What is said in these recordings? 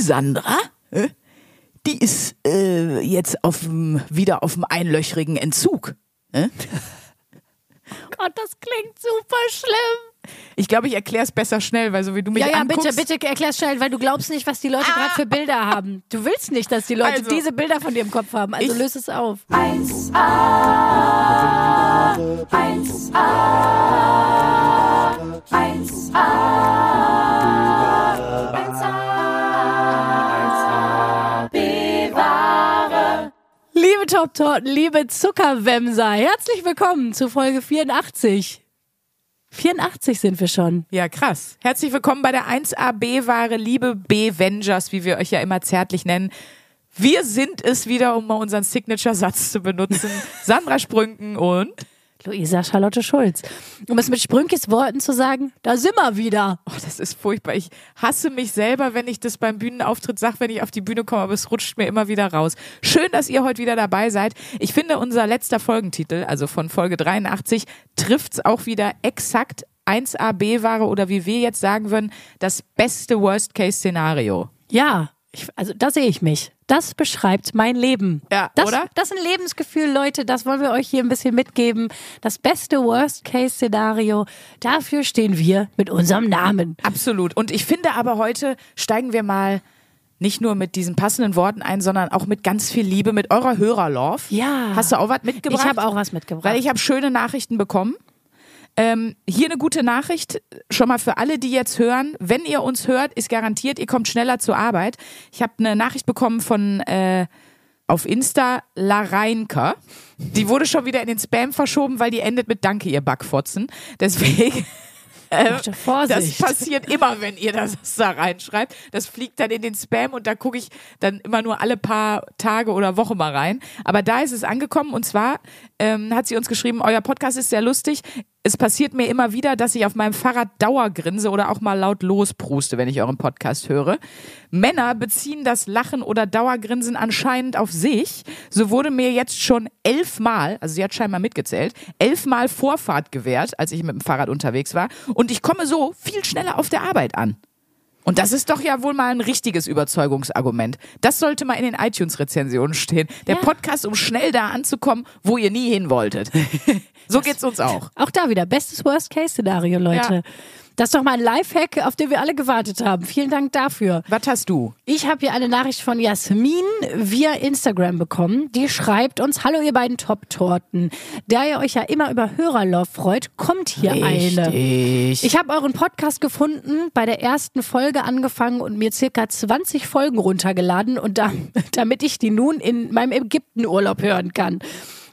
die Sandra, die ist äh, jetzt auf, wieder auf dem einlöchrigen Entzug. Äh? Gott, das klingt super schlimm. Ich glaube, ich erkläre es besser schnell, weil so wie du mich Ja, ja, anguckst, bitte, bitte erklär's schnell, weil du glaubst nicht, was die Leute Ah. gerade für Bilder haben. Du willst nicht, dass die Leute Also, diese Bilder von dir im Kopf haben. Also löse es auf. 1A, 1A, 1A, 1A, Top-Torten, liebe Zuckerwämser, herzlich willkommen zu Folge 84. 84 sind wir schon. Ja, krass. Herzlich willkommen bei der 1AB-Ware, liebe B-Vengers, wie wir euch ja immer zärtlich nennen. Wir sind es wieder, um mal unseren Signature-Satz zu benutzen. Sandra Sprünken und Luisa Charlotte Schulz. Um es mit Sprünkis Worten zu sagen, da sind wir wieder. Oh, das ist furchtbar. Ich hasse mich selber, wenn ich das beim Bühnenauftritt sage, wenn ich auf die Bühne komme, aber es rutscht mir immer wieder raus. Schön, dass ihr heute wieder dabei seid. Ich finde, unser letzter Folgentitel, also von Folge 83, trifft's auch wieder exakt 1AB-Ware oder wie wir jetzt sagen würden, das beste Worst-Case-Szenario. Ja, ich, also da sehe ich mich. Das beschreibt mein Leben. Ja, das, oder? Das ist ein Lebensgefühl, Leute. Das wollen wir euch hier ein bisschen mitgeben. Das beste Worst-Case-Szenario. Dafür stehen wir mit unserem Namen. Absolut. Und ich finde aber heute steigen wir mal nicht nur mit diesen passenden Worten ein, sondern auch mit ganz viel Liebe, mit eurer Hörerlove. Ja. Hast du auch was mitgebracht? Ich habe auch was mitgebracht. Weil ich habe schöne Nachrichten bekommen. Ähm, hier eine gute Nachricht, schon mal für alle, die jetzt hören. Wenn ihr uns hört, ist garantiert, ihr kommt schneller zur Arbeit. Ich habe eine Nachricht bekommen von äh, auf Insta La Reinker. Die wurde schon wieder in den Spam verschoben, weil die endet mit Danke, ihr Backfotzen. Deswegen. Äh, Vorsicht. Das passiert immer, wenn ihr das da reinschreibt. Das fliegt dann in den Spam und da gucke ich dann immer nur alle paar Tage oder Woche mal rein. Aber da ist es angekommen und zwar ähm, hat sie uns geschrieben, euer Podcast ist sehr lustig. Es passiert mir immer wieder, dass ich auf meinem Fahrrad Dauergrinse oder auch mal laut lospruste, wenn ich euren Podcast höre. Männer beziehen das Lachen oder Dauergrinsen anscheinend auf sich. So wurde mir jetzt schon elfmal, also sie hat scheinbar mitgezählt, elfmal Vorfahrt gewährt, als ich mit dem Fahrrad unterwegs war. Und ich komme so viel schneller auf der Arbeit an. Und das ist doch ja wohl mal ein richtiges Überzeugungsargument. Das sollte mal in den iTunes-Rezensionen stehen. Der Ja. Podcast, um schnell da anzukommen, wo ihr nie hin wolltet. so geht's uns auch. Auch da wieder, bestes Worst-Case-Szenario, Leute. Ja. Das ist doch mal ein Lifehack, auf den wir alle gewartet haben. Vielen Dank dafür. Was hast du? Ich habe hier eine Nachricht von Jasmin via Instagram bekommen. Die schreibt uns, hallo ihr beiden Top-Torten. Da ihr euch ja immer über Hörerlove freut, kommt hier eine. Ich habe euren Podcast gefunden, bei der ersten Folge angefangen und mir circa 20 Folgen runtergeladen und da, damit ich die nun in meinem Ägyptenurlaub hören kann.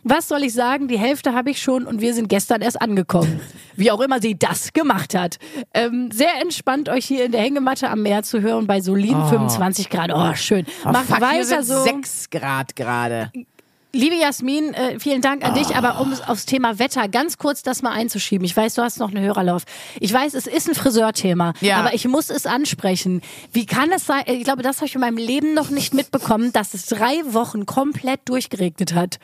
Was soll ich sagen? Die Hälfte habe ich schon und wir sind gestern erst angekommen. Wie auch immer sie das gemacht hat. Ähm, sehr entspannt, euch hier in der Hängematte am Meer zu hören bei soliden 25 Grad. Oh, schön. Oh, Macht fuck, weiter so. sechs Grad gerade. Liebe Jasmin, äh, vielen Dank an dich, aber um es aufs Thema Wetter ganz kurz das mal einzuschieben. Ich weiß, du hast noch einen Hörerlauf. Ich weiß, es ist ein Friseurthema, Ja. aber ich muss es ansprechen. Wie kann es sein, ich glaube, das habe ich in meinem Leben noch nicht mitbekommen, dass es drei Wochen komplett durchgeregnet hat.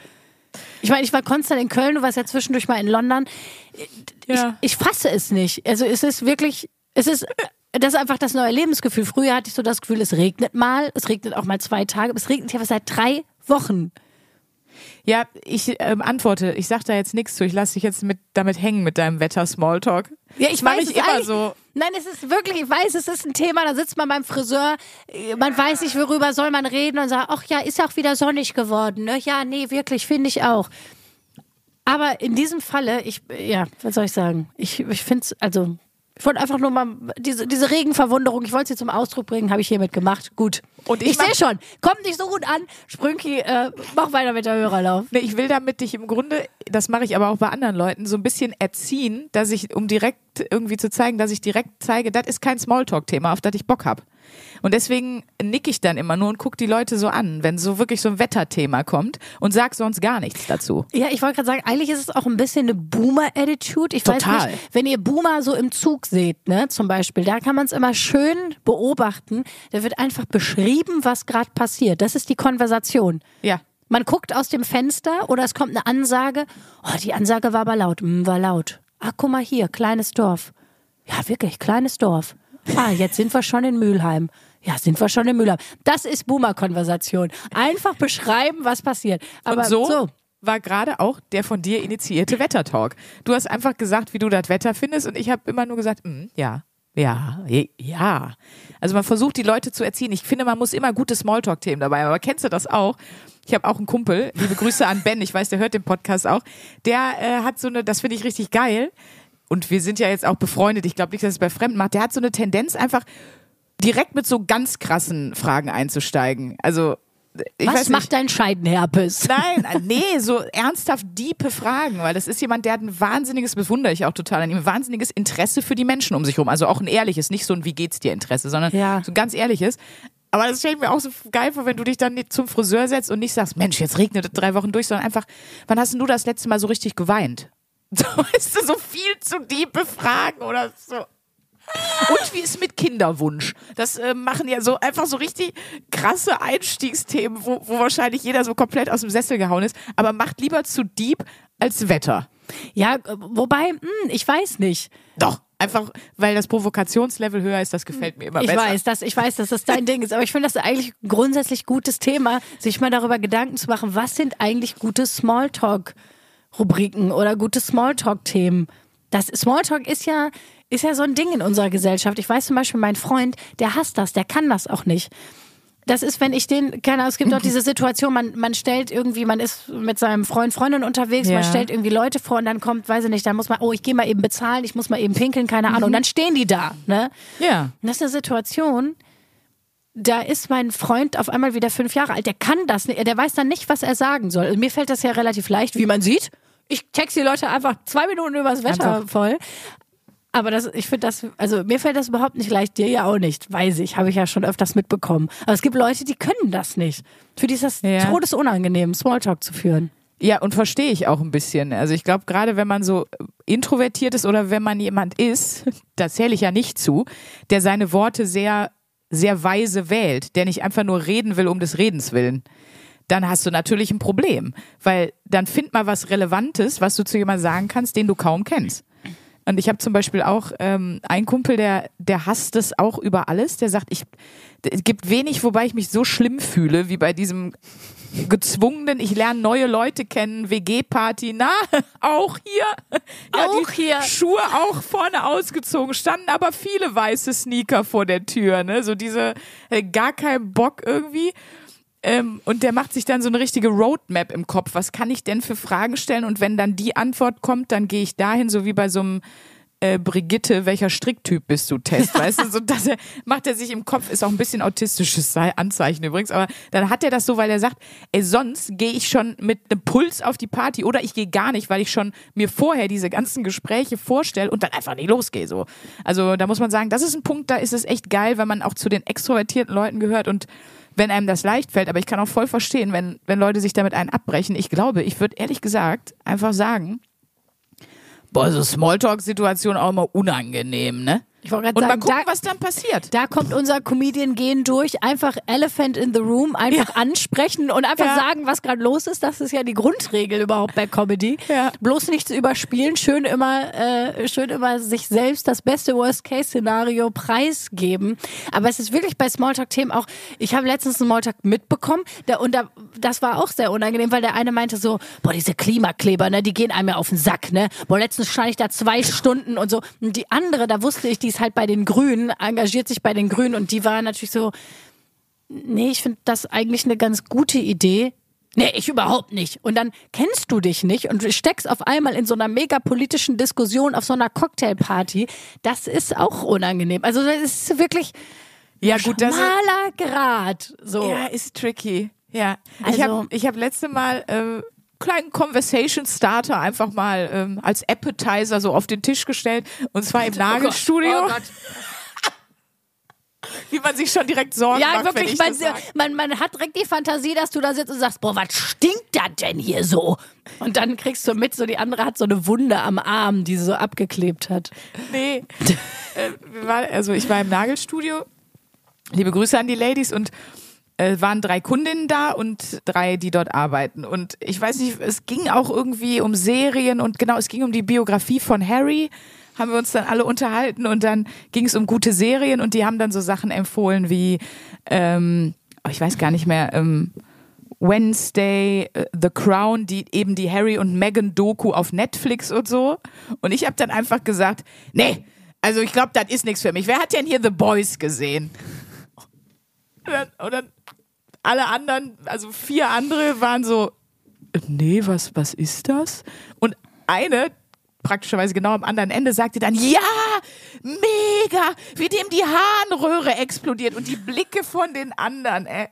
Ich meine, ich war konstant in Köln, du warst ja zwischendurch mal in London. Ja. Ich, ich fasse es nicht. Also es ist wirklich, es ist, das ist einfach das neue Lebensgefühl. Früher hatte ich so das Gefühl, es regnet mal, es regnet auch mal zwei Tage, aber es regnet ja seit drei Wochen. Ja, ich ähm, antworte. Ich sag da jetzt nichts zu. Ich lasse dich jetzt mit, damit hängen mit deinem Wetter-Smalltalk. Ja, ich mach weiß ich immer so. Nein, es ist wirklich, ich weiß, es ist ein Thema, da sitzt man beim Friseur, äh, man weiß nicht, worüber soll man reden und sagt, ach ja, ist auch wieder sonnig geworden. Ne? Ja, nee, wirklich, finde ich auch. Aber in diesem Falle, ich, ja, was soll ich sagen? Ich, ich finde es, also, ich wollte einfach nur mal, diese, diese Regenverwunderung, ich wollte sie zum Ausdruck bringen, habe ich hiermit gemacht. Gut. Und ich ich sehe schon, kommt nicht so gut an. Sprünki, äh, mach weiter mit der Hörerlauf. Nee, ich will damit dich im Grunde, das mache ich aber auch bei anderen Leuten, so ein bisschen erziehen, dass ich, um direkt irgendwie zu zeigen, dass ich direkt zeige, das ist kein Smalltalk-Thema, auf das ich Bock hab. Und deswegen nick ich dann immer nur und guck die Leute so an, wenn so wirklich so ein Wetterthema kommt und sag sonst gar nichts dazu. Ja, ich wollte gerade sagen, eigentlich ist es auch ein bisschen eine Boomer-Attitude. Ich weiß Total. nicht, wenn ihr Boomer so im Zug seht, ne, zum Beispiel, da kann man es immer schön beobachten. Da wird einfach beschrieben, was gerade passiert. Das ist die Konversation. Ja. Man guckt aus dem Fenster oder es kommt eine Ansage. Oh, die Ansage war aber laut. Hm, war laut. Ah, guck mal hier, kleines Dorf. Ja, wirklich, kleines Dorf. Ah, jetzt sind wir schon in Mülheim. Ja, sind wir schon im Müller. Das ist Boomer-Konversation. Einfach beschreiben, was passiert. Aber und so, so. war gerade auch der von dir initiierte Wettertalk. Du hast einfach gesagt, wie du das Wetter findest und ich habe immer nur gesagt, mm, ja, ja, ja. Also man versucht die Leute zu erziehen. Ich finde, man muss immer gute Smalltalk-Themen dabei. haben. Aber kennst du das auch? Ich habe auch einen Kumpel, liebe Grüße an Ben, ich weiß, der hört den Podcast auch. Der äh, hat so eine, das finde ich richtig geil. Und wir sind ja jetzt auch befreundet. Ich glaube nicht, dass es bei Fremden macht. Der hat so eine Tendenz, einfach direkt mit so ganz krassen Fragen einzusteigen. Also ich Was weiß nicht. macht dein Scheidenherpes? Nein, äh, nee, so ernsthaft diepe Fragen, weil das ist jemand, der hat ein wahnsinniges, bewundere ich auch total an ihm, ein wahnsinniges Interesse für die Menschen um sich rum. Also auch ein ehrliches, nicht so ein Wie geht's dir Interesse, sondern Ja. so ein ganz ehrliches. Aber das stelle ich mir auch so geil vor, wenn du dich dann zum Friseur setzt und nicht sagst, Mensch, jetzt regnet es drei Wochen durch, sondern einfach, wann hast denn du das letzte Mal so richtig geweint? So, weißt du, so viel zu diepe Fragen oder so. Und wie ist mit Kinderwunsch? Das äh, machen ja so einfach so richtig krasse Einstiegsthemen, wo, wo wahrscheinlich jeder so komplett aus dem Sessel gehauen ist. Aber macht lieber zu deep als Wetter. Ja, äh, wobei, hm, ich weiß nicht. Doch, einfach, weil das Provokationslevel höher ist, das gefällt mir immer Ich besser. weiß, dass, ich weiß, dass das dein Ding ist, aber ich finde das eigentlich ein grundsätzlich gutes Thema, sich mal darüber Gedanken zu machen, was sind eigentlich gute Smalltalk-Rubriken oder gute Smalltalk-Themen. Das Smalltalk ist ja, ist ja so ein Ding in unserer Gesellschaft. Ich weiß zum Beispiel, mein Freund, der hasst das, der kann das auch nicht. Das ist, wenn ich den, keine Ahnung, es gibt auch diese Situation, man, man stellt irgendwie, man ist mit seinem Freund, Freundin unterwegs, Ja. man stellt irgendwie Leute vor und dann kommt, weiß ich nicht, dann muss man, oh, ich gehe mal eben bezahlen, ich muss mal eben pinkeln, keine Ahnung. Und dann stehen die da, ne? Ja. Und das ist eine Situation, da ist mein Freund auf einmal wieder fünf Jahre alt. Der kann das nicht. Der weiß dann nicht, was er sagen soll. Mir fällt das ja relativ leicht, wie man sieht. Ich text die Leute einfach zwei Minuten übers Wetter Einfach. voll. Aber das, ich finde das, also mir fällt das überhaupt nicht leicht, dir ja auch nicht, weiß ich, habe ich ja schon öfters mitbekommen. Aber es gibt Leute, die können das nicht. Für die ist das Ja. todesunangenehm, Smalltalk zu führen. Ja, und verstehe ich auch ein bisschen. Also ich glaube, gerade wenn man so introvertiert ist oder wenn man jemand ist, da zähle ich ja nicht zu, der seine Worte sehr, sehr weise wählt, der nicht einfach nur reden will um des Redens willen, dann hast du natürlich ein Problem. Weil dann find mal was Relevantes, was du zu jemandem sagen kannst, den du kaum kennst. Und ich habe zum Beispiel auch ähm, einen Kumpel, der, der hasst es auch über alles. Der sagt, ich, es gibt wenig, wobei ich mich so schlimm fühle, wie bei diesem gezwungenen, ich lerne neue Leute kennen, WG-Party, na, auch hier. Ja, Auch die hier. Schuhe auch vorne ausgezogen, standen aber viele weiße Sneaker vor der Tür, ne, so diese, äh, gar kein Bock irgendwie. Ähm, und der macht sich dann so eine richtige Roadmap im Kopf. Was kann ich denn für Fragen stellen? Und wenn dann die Antwort kommt, dann gehe ich dahin, so wie bei so einem äh, Brigitte, welcher Stricktyp bist du Test, weißt du, so dass er macht er sich im Kopf ist auch ein bisschen autistisches Anzeichen übrigens, aber dann hat er das so, weil er sagt, ey, sonst gehe ich schon mit einem Puls auf die Party oder ich gehe gar nicht, weil ich schon mir vorher diese ganzen Gespräche vorstelle und dann einfach nicht losgehe so. Also da muss man sagen, das ist ein Punkt, da ist es echt geil, wenn man auch zu den extrovertierten Leuten gehört und wenn einem das leicht fällt, aber ich kann auch voll verstehen, wenn, wenn Leute sich damit einen abbrechen. Ich glaube, ich würde ehrlich gesagt einfach sagen, boah, so Smalltalk-Situation auch immer unangenehm, ne? Ich wollte gerade Und mal sagen, gucken, da, was dann passiert. da kommt unser Comedian-Gehen durch. Einfach Elephant in the Room, einfach ansprechen und einfach Ja. sagen, was gerade los ist. Das ist ja die Grundregel überhaupt bei Comedy. Ja. Bloß nichts überspielen, schön immer, äh, schön immer sich selbst das beste Worst-Case-Szenario preisgeben. Aber es ist wirklich bei Smalltalk-Themen auch, ich habe letztens einen Smalltalk mitbekommen da, und da, das war auch sehr unangenehm, weil der eine meinte so, boah, diese Klimakleber, ne, die gehen einem ja auf den Sack, ne. Boah, letztens stand ich da zwei Stunden und so. Und die andere, da wusste ich, die ist halt bei den Grünen, engagiert sich bei den Grünen und die war natürlich so, nee, ich finde das eigentlich eine ganz gute Idee. Nee, ich überhaupt nicht. Und dann kennst du dich nicht und steckst auf einmal in so einer mega politischen Diskussion auf so einer Cocktailparty. Das ist auch unangenehm. Also das ist wirklich Ja, gut, das ist, schmaler Grad. So. ja, ist tricky. Ja. ich Also- habe ich hab letzte Mal äh, kleinen Conversation Starter einfach mal ähm, als Appetizer so auf den Tisch gestellt und zwar im Nagelstudio, Oh Gott. wie man sich schon direkt Sorgen Ja, macht, wenn wirklich, ich man, das man, man hat direkt die Fantasie, dass du da sitzt und sagst, boah, was stinkt das denn hier so? Und dann kriegst du mit, so die andere hat so eine Wunde am Arm, die sie so abgeklebt hat. Nee. äh, also ich war im Nagelstudio. Liebe Grüße an die Ladies und äh, waren drei Kundinnen da und drei, die dort arbeiten. Und ich weiß nicht, es ging auch irgendwie um Serien und genau, es ging um die Biografie von Harry. haben wir uns dann alle unterhalten und dann ging es um gute Serien und die haben dann so Sachen empfohlen wie, ähm, oh, ich weiß gar nicht mehr, ähm, Wednesday, äh, The Crown, die eben die Harry und Meghan Doku auf Netflix und so. Und ich habe dann einfach gesagt, nee, also ich glaube, das ist nichts für mich. Wer hat denn hier The Boys gesehen? Und dann, und dann alle anderen, also vier andere waren so, nee, was, was ist das? Und eine, praktischerweise genau am anderen Ende, sagte dann, ja, mega, wie dem die Harnröhre explodiert und die Blicke von den anderen, ey.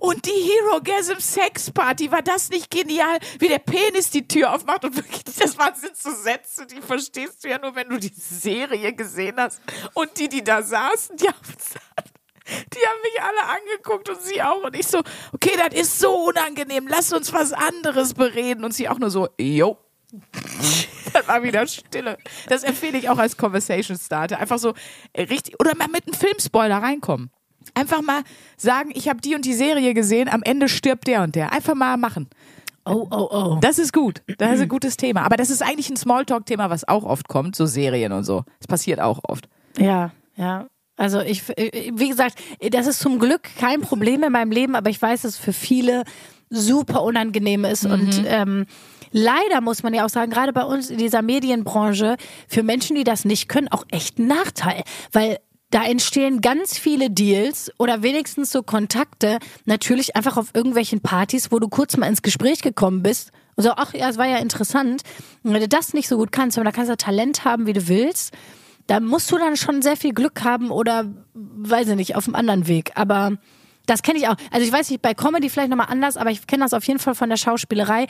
Und die Hero Gasm Sex Party, war das nicht genial, wie der Penis die Tür aufmacht und wirklich, das waren so Sätze, die verstehst du ja nur, wenn du die Serie gesehen hast. Und die, die da saßen, die haben die haben mich alle angeguckt und sie auch. Und ich so, okay, das ist so unangenehm, lass uns was anderes bereden. Und sie auch nur so, jo. Dann war wieder Stille. Das empfehle ich auch als Conversation Starter. Einfach so richtig, oder mal mit einem Filmspoiler reinkommen. Einfach mal sagen, ich habe die und die Serie gesehen, am Ende stirbt der und der. Einfach mal machen. Oh, oh, oh. Das ist gut. Das ist ein gutes Thema. Aber das ist eigentlich ein Smalltalk-Thema, was auch oft kommt, so Serien und so. Das passiert auch oft. Ja, ja. Also ich, wie gesagt, das ist zum Glück kein Problem in meinem Leben, aber ich weiß, dass es für viele super unangenehm ist Mhm. und ähm, leider muss man ja auch sagen, gerade bei uns in dieser Medienbranche, für Menschen, die das nicht können, auch echt ein Nachteil, weil da entstehen ganz viele Deals oder wenigstens so Kontakte, natürlich einfach auf irgendwelchen Partys, wo du kurz mal ins Gespräch gekommen bist und so, ach ja, es war ja interessant. Und wenn du das nicht so gut kannst, aber da kannst du Talent haben, wie du willst, da musst du dann schon sehr viel Glück haben oder, weiß ich nicht, auf einem anderen Weg. Aber das kenne ich auch. Also ich weiß nicht, bei Comedy vielleicht nochmal anders, aber ich kenne das auf jeden Fall von der Schauspielerei.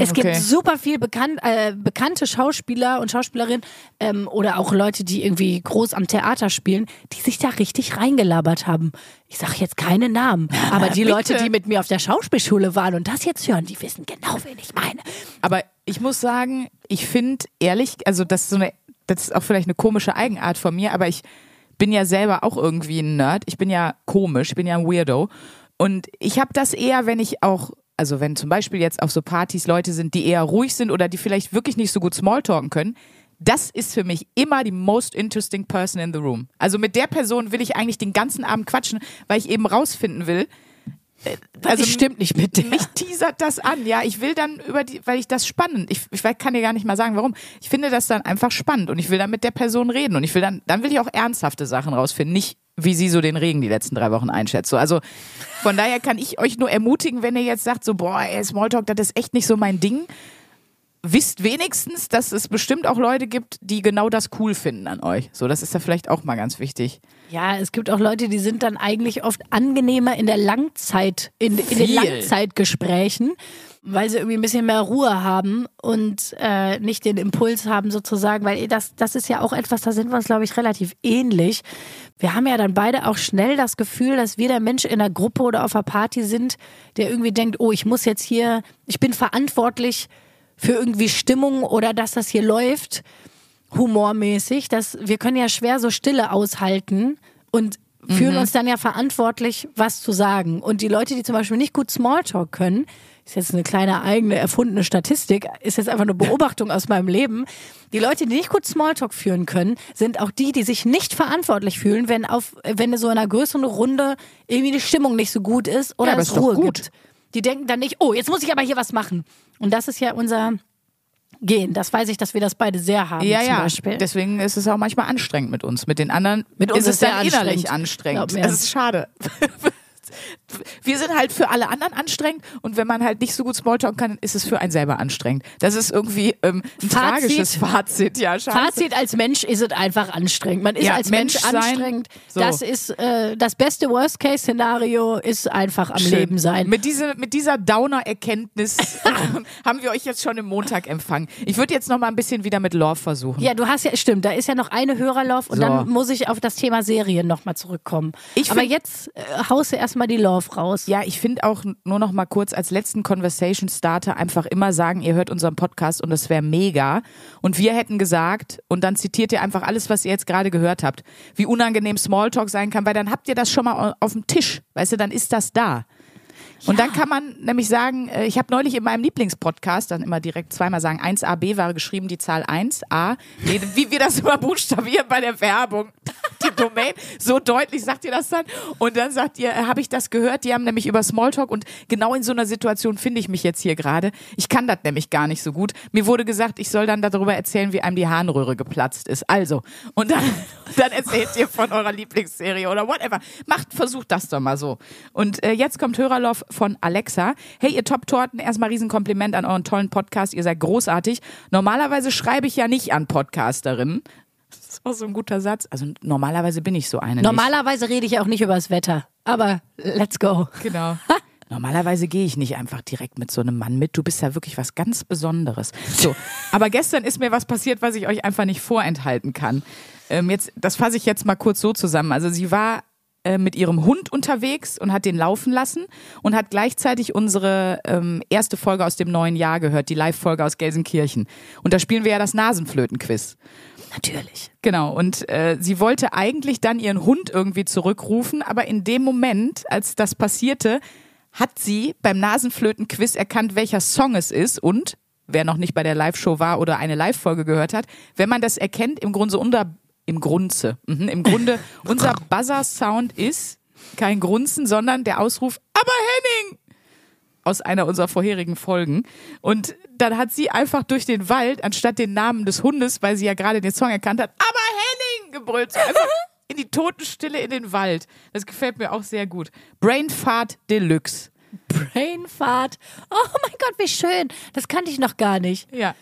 es gibt okay. super viel bekannt, äh, bekannte Schauspieler und Schauspielerinnen ähm, oder auch Leute, die irgendwie groß am Theater spielen, die sich da richtig reingelabert haben. Ich sage jetzt keine Namen, aber die Leute, die mit mir auf der Schauspielschule waren und das jetzt hören, die wissen genau, wen ich meine. Aber ich muss sagen, ich finde ehrlich, also das ist so eine, das ist auch vielleicht eine komische Eigenart von mir, aber ich bin ja selber auch irgendwie ein Nerd. Ich bin ja komisch, ich bin ja ein Weirdo. Und ich habe das eher, wenn ich auch, also wenn zum Beispiel jetzt auf so Partys Leute sind, die eher ruhig sind oder die vielleicht wirklich nicht so gut Smalltalken können, das ist für mich immer die most interesting person in the room. Also mit der Person will ich eigentlich den ganzen Abend quatschen, weil ich eben rausfinden will, Also stimmt nicht mit dir. mich teasert das an, ja. Ich will dann über die, weil ich das spannend, ich, ich kann dir gar nicht mal sagen, warum. Ich finde das dann einfach spannend und ich will dann mit der Person reden und ich will dann, dann will ich auch ernsthafte Sachen rausfinden, nicht wie sie so den Regen die letzten drei Wochen einschätzt. So, also von daher kann ich euch nur ermutigen, wenn ihr jetzt sagt, so, boah, ey, Smalltalk, das ist echt nicht so mein Ding. Wisst wenigstens, dass es bestimmt auch Leute gibt, die genau das cool finden an euch. So, das ist ja vielleicht auch mal ganz wichtig. Ja, es gibt auch Leute, die sind dann eigentlich oft angenehmer in der Langzeit, in, in den. Langzeitgesprächen, weil sie irgendwie ein bisschen mehr Ruhe haben und äh, nicht den Impuls haben sozusagen, weil das, das ist ja auch etwas, da sind wir uns, glaube ich, relativ ähnlich. Wir haben ja dann beide auch schnell das Gefühl, dass wir der Mensch in einer Gruppe oder auf einer Party sind, der irgendwie denkt, oh, ich muss jetzt hier, ich bin verantwortlich für irgendwie Stimmung oder dass das hier läuft humormäßig, dass wir können ja schwer so Stille aushalten und fühlen uns dann ja verantwortlich, was zu sagen. Und die Leute, die zum Beispiel nicht gut Smalltalk können, ist jetzt eine kleine eigene erfundene Statistik, ist jetzt einfach eine Beobachtung aus meinem Leben. Die Leute, die nicht gut Smalltalk führen können, sind auch die, die sich nicht verantwortlich fühlen, wenn auf, wenn so in einer größeren Runde irgendwie die Stimmung nicht so gut ist oder Ja, es Ruhe gut. gibt. Die denken dann nicht, oh, jetzt muss ich aber hier was machen. Und das ist ja unser Gehen. Das weiß ich, dass wir das beide sehr haben. Ja, zum ja. Beispiel. Deswegen ist es auch manchmal anstrengend mit uns. Mit den anderen Mit ist uns es ist sehr dann innerlich anstrengend. anstrengend. Glaub mir. Das ist schade. Wir sind halt für alle anderen anstrengend und wenn man halt nicht so gut Smalltalk kann, ist es für einen selber anstrengend. Das ist irgendwie ähm, ein Fazit. tragisches Fazit. Ja, scheiße. Fazit als Mensch ist es einfach anstrengend. Man ist Ja, als Mensch, Mensch anstrengend. So. Das ist äh, das beste Worst-Case-Szenario ist einfach am Schön. Leben sein. Mit, diese, mit dieser Downer-Erkenntnis haben wir euch jetzt schon im Montag empfangen. Ich würde jetzt noch mal ein bisschen wieder mit Love versuchen. ja, du hast ja, stimmt, da ist ja noch eine Hörerlauf und So. dann muss ich auf das Thema Serien nochmal zurückkommen. Ich Aber jetzt äh, haust du erstmal die Love raus. Ja, ich finde auch nur noch mal kurz als letzten Conversation Starter einfach immer sagen, ihr hört unseren Podcast und das wäre mega. Und wir hätten gesagt, und dann zitiert ihr einfach alles, was ihr jetzt gerade gehört habt, wie unangenehm Smalltalk sein kann, weil dann habt ihr das schon mal auf dem Tisch. Weißt du, dann ist das da. Und dann kann man nämlich sagen, äh, ich habe neulich in meinem Lieblingspodcast dann immer direkt zweimal sagen, 1AB war geschrieben, die Zahl 1A. Nee, wie wir das immer buchstabieren bei der Werbung. Die Domain, so deutlich sagt ihr das dann. Und dann sagt ihr, äh, habe ich das gehört? Die haben nämlich über Smalltalk und genau in so einer Situation finde ich mich jetzt hier gerade. Ich kann das nämlich gar nicht so gut. Mir wurde gesagt, ich soll dann darüber erzählen, wie einem die Harnröhre geplatzt ist. Also, und dann, dann erzählt ihr von eurer Lieblingsserie oder whatever. Macht, versucht das doch mal so. Und äh, jetzt kommt Hörerloff von Alexa. Hey, ihr Top-Torten, erstmal Riesenkompliment an euren tollen Podcast. Ihr seid großartig. Normalerweise schreibe ich ja nicht an Podcasterinnen. Das ist auch so ein guter Satz. Also normalerweise bin ich so eine. nicht. Normalerweise rede ich auch nicht über das Wetter, aber let's go. Genau. Normalerweise gehe ich nicht einfach direkt mit so einem Mann mit. Du bist ja wirklich was ganz Besonderes. So, aber gestern ist mir was passiert, was ich euch einfach nicht vorenthalten kann. Ähm, jetzt, das fasse ich jetzt mal kurz so zusammen. Also sie war äh, mit ihrem Hund unterwegs und hat den laufen lassen und hat gleichzeitig unsere ähm, erste Folge aus dem neuen Jahr gehört, die Live-Folge aus Gelsenkirchen. Und da spielen wir ja das Nasenflöten-Quiz. Natürlich. Genau, und äh, sie wollte eigentlich dann ihren Hund irgendwie zurückrufen, aber in dem Moment, als das passierte, hat sie beim Nasenflöten-Quiz erkannt, welcher Song es ist und, wer noch nicht bei der Live-Show war oder eine Live-Folge gehört hat, wenn man das erkennt, im Grunde so unter, im Grunde, mhm, im Grunde, unser Buzzer-Sound ist kein Grunzen, sondern der Ausruf, aber Henning! aus einer unserer vorherigen Folgen. Und dann hat sie einfach durch den Wald, anstatt den Namen des Hundes, weil sie ja gerade den Song erkannt hat, aber Henning gebrüllt. So einfach in die Totenstille in den Wald. Das gefällt mir auch sehr gut. Brainfart Deluxe. Brainfart. Oh mein Gott, wie schön. Das kannte ich noch gar nicht. Ja.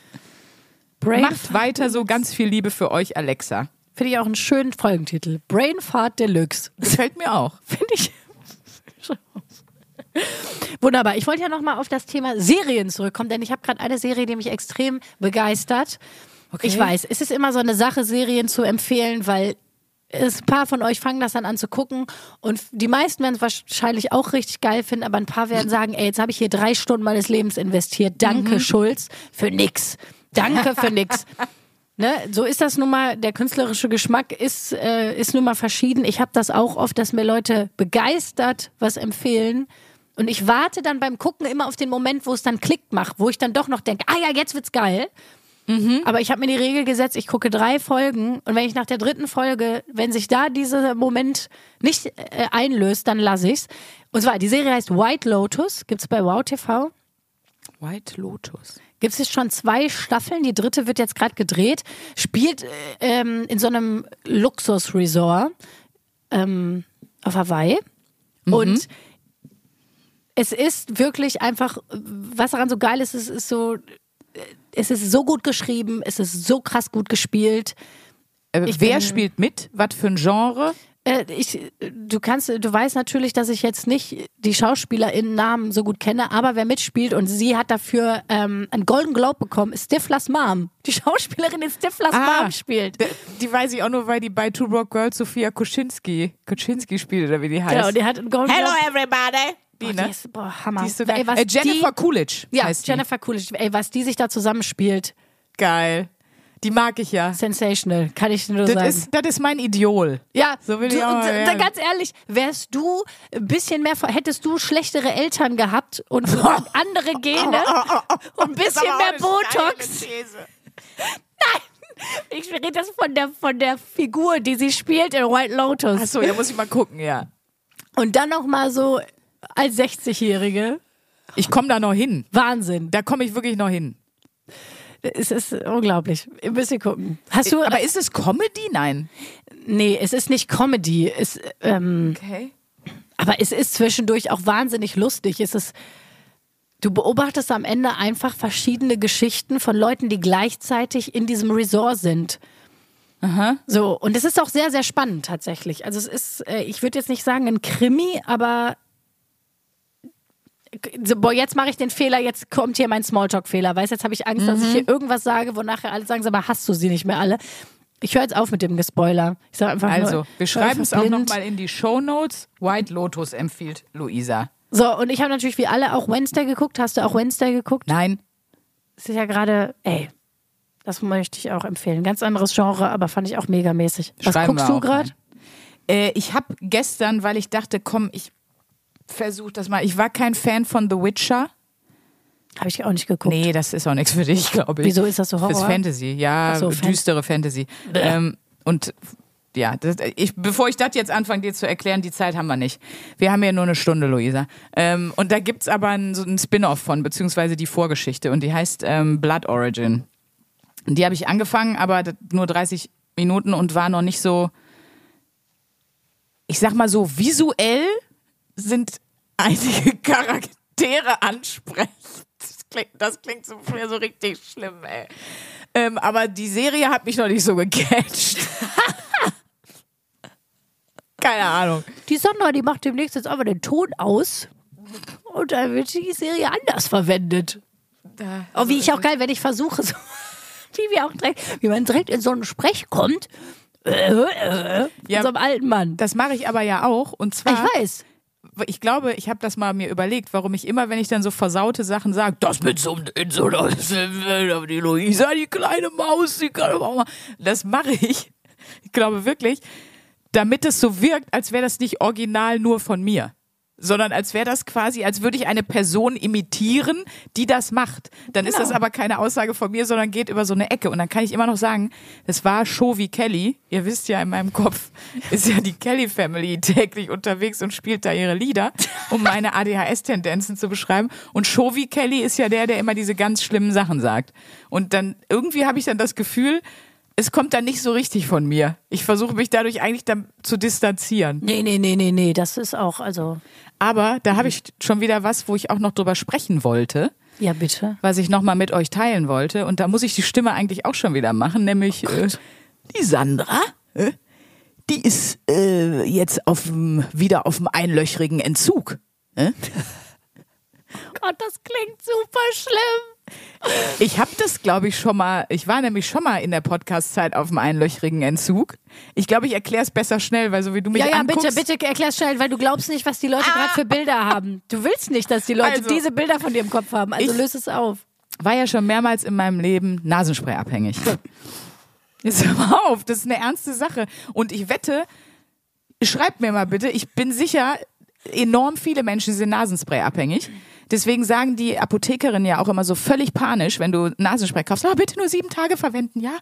Brainfart. Macht weiter so ganz viel Liebe für euch, Alexa. Finde ich auch einen schönen Folgentitel. Brainfart Deluxe. Gefällt mir auch. Finde ich. Wunderbar. Ich wollte ja noch mal auf das Thema Serien zurückkommen, denn ich habe gerade eine Serie, die mich extrem begeistert. Okay. Ich weiß, es ist immer so eine Sache, Serien zu empfehlen, weil es, ein paar von euch fangen das dann an zu gucken und die meisten werden es wahrscheinlich auch richtig geil finden, aber ein paar werden sagen, ey, jetzt habe ich hier drei Stunden meines Lebens investiert. Danke, Schulz, für nix. Danke für nix. Ne, so ist das nun mal, der künstlerische Geschmack ist, äh, ist nun mal verschieden. Ich habe das auch oft, dass mir Leute begeistert was empfehlen. Und ich warte dann beim Gucken immer auf den Moment, wo es dann Klick macht, wo ich dann doch noch denke, ah ja, jetzt wird's geil. Aber ich habe mir die Regel gesetzt, ich gucke drei Folgen und wenn ich nach der dritten Folge, wenn sich da dieser Moment nicht äh, einlöst, dann lasse ich's. Und zwar, die Serie heißt White Lotus, gibt's bei Wow TV. White Lotus. Gibt es jetzt schon zwei Staffeln, die dritte wird jetzt gerade gedreht, spielt äh, ähm, in so einem Luxusresort ähm, auf Hawaii. Und es ist wirklich einfach, was daran so geil ist, es ist so, es ist so gut geschrieben, es ist so krass gut gespielt. Äh, wer bin- spielt mit? Was für ein Genre? Äh, ich, du kannst, du weißt natürlich, dass ich jetzt nicht die SchauspielerInnen-Namen so gut kenne, aber wer mitspielt und sie hat dafür ähm, einen Golden Globe bekommen, ist Stiflers Mom. Die Schauspielerin, die Stiflers Ah. Mom spielt. Die weiß ich auch nur, weil die bei Two Broke Girls Sophia Kuczynski, Kuczynski spielt oder wie die heißt. Genau, die hat einen Golden Hello Globe. everybody! Die, Boah, ne? die ist, boah, Hammer. Die ist so Ey, Äh, Jennifer die, Coolidge ja, heißt die. Jennifer Coolidge. Ey, was die sich da zusammenspielt, Geil. Die mag ich ja. sensational, kann ich nur Das sagen. ist, das ist mein Idol. ja, So will du, ich auch mal d- werden. Ganz ehrlich, wärst du ein bisschen mehr, hättest du schlechtere Eltern gehabt und andere Gene und ein bisschen mehr Botox. Ich rede das von der, von der Figur, die sie spielt in White Lotus. Achso, ja, muss ich mal gucken, ja. Und dann noch mal so als 60-Jährige. Ich komme da noch hin. Wahnsinn. Da komme ich wirklich noch hin. Es ist unglaublich. Ihr müsst ihr gucken. Hast du, Aber ist es Comedy? Nein. nee, es ist nicht Comedy. Es, ähm, Okay. aber es ist zwischendurch auch wahnsinnig lustig. Es ist, du beobachtest am Ende einfach verschiedene Geschichten von Leuten, die gleichzeitig in diesem Resort sind. So, und es ist auch sehr, sehr spannend tatsächlich. Also es ist, äh, ich würde jetzt nicht sagen ein Krimi, aber boah, jetzt mache ich den Fehler, jetzt kommt hier mein Smalltalk-Fehler. Weißt jetzt habe ich Angst, dass ich hier irgendwas sage, wo nachher alle sagen, aber hast du sie nicht mehr alle? Ich höre jetzt auf mit dem Gespoiler. Ich sage einfach Also, nur, wir schreiben es auch nochmal in die Show Notes. White Lotus empfiehlt Luisa. So, und ich habe natürlich wie alle auch Wednesday geguckt. Hast du auch Wednesday geguckt? Nein. Das ist ja gerade, ey, das möchte ich auch empfehlen. Ganz anderes Genre, aber fand ich auch megamäßig. Was Schreiben guckst du gerade? Äh, ich habe gestern, weil ich dachte, komm, ich versucht das mal. Ich war kein Fan von The Witcher. Habe ich auch nicht geguckt. Nee, das ist auch nichts für dich, glaube ich. Wieso ist das so Horror? Fürs Fantasy, ja, so, Fan- düstere Fantasy. Ähm, und ja, das, ich, bevor ich das jetzt anfange, dir zu erklären, die Zeit haben wir nicht. Wir haben ja nur eine Stunde, Luisa. Ähm, und da gibt's aber ein, so ein Spin-off von, beziehungsweise die Vorgeschichte. Und die heißt ähm, Blood Origin. Und Die habe ich angefangen, aber nur 30 Minuten und war noch nicht so, ich sag mal so, visuell sind einige Charaktere ansprechend. Das klingt, das klingt so, mir so richtig schlimm, ey. Ähm, aber die Serie hat mich noch nicht so gecatcht. Keine Ahnung. Die Sandra, die macht demnächst jetzt einfach den Ton aus und dann wird die Serie anders verwendet. Oh, wie ich auch geil, wenn ich versuche, so, wie wir auch direkt, wie man direkt in so einen Sprech kommt. Äh, äh, Ja. von so einem alten Mann. Das mache ich aber ja auch. Und zwar, Ich weiß. Ich glaube, ich habe das mal mir überlegt, warum ich immer, wenn ich dann so versaute Sachen sage, das mit so, in so einer, die Luisa, die kleine Maus, die kann auch mal. Das mache ich, ich glaube wirklich, damit es so wirkt, als wäre das nicht original nur von mir. Sondern als wäre das quasi, als würde ich eine Person imitieren, die das macht. Dann ist Genau. das aber keine Aussage von mir, sondern geht über so eine Ecke. Und dann kann ich immer noch sagen, das war Shovi Kelly. Ihr wisst ja, in meinem Kopf ist ja die Kelly Family täglich unterwegs und spielt da ihre Lieder, um meine ADHS-Tendenzen zu beschreiben. Und Shovi Kelly ist ja der, der immer diese ganz schlimmen Sachen sagt. Und dann irgendwie habe ich dann das Gefühl, es kommt dann nicht so richtig von mir. Ich versuche mich dadurch eigentlich dann zu distanzieren. Nee, nee, nee, nee, nee, das ist auch, also, Aber da habe ich schon wieder was, wo ich auch noch drüber sprechen wollte, ja, bitte. was ich nochmal mit euch teilen wollte. Und da muss ich die Stimme eigentlich auch schon wieder machen, nämlich äh, die Sandra. Äh, die ist äh, jetzt auf, dem- wieder auf dem einlöchrigen Entzug. Äh? Gott, das klingt super schlimm. Ich habe das, glaube ich, schon mal. Ich war nämlich schon mal in der Podcast-Zeit auf dem einlöchrigen Entzug. Ich glaube, ich erkläre es besser schnell, weil so wie du mich Ja, ja, anguckst. bitte, bitte erklär's schnell, weil du glaubst nicht, was die Leute gerade für Bilder haben. Du willst nicht, dass die Leute Also, diese Bilder von dir im Kopf haben. Also ich- löse es auf. war ja schon mehrmals in meinem Leben Nasenspray abhängig. Jetzt hör auf, das ist eine ernste Sache. Und ich wette, schreibt mir mal bitte, ich bin sicher, enorm viele Menschen sind Nasenspray abhängig. Deswegen sagen die Apothekerinnen ja auch immer so völlig panisch, wenn du Nasenspray kaufst, ah, bitte nur sieben Tage verwenden, ja?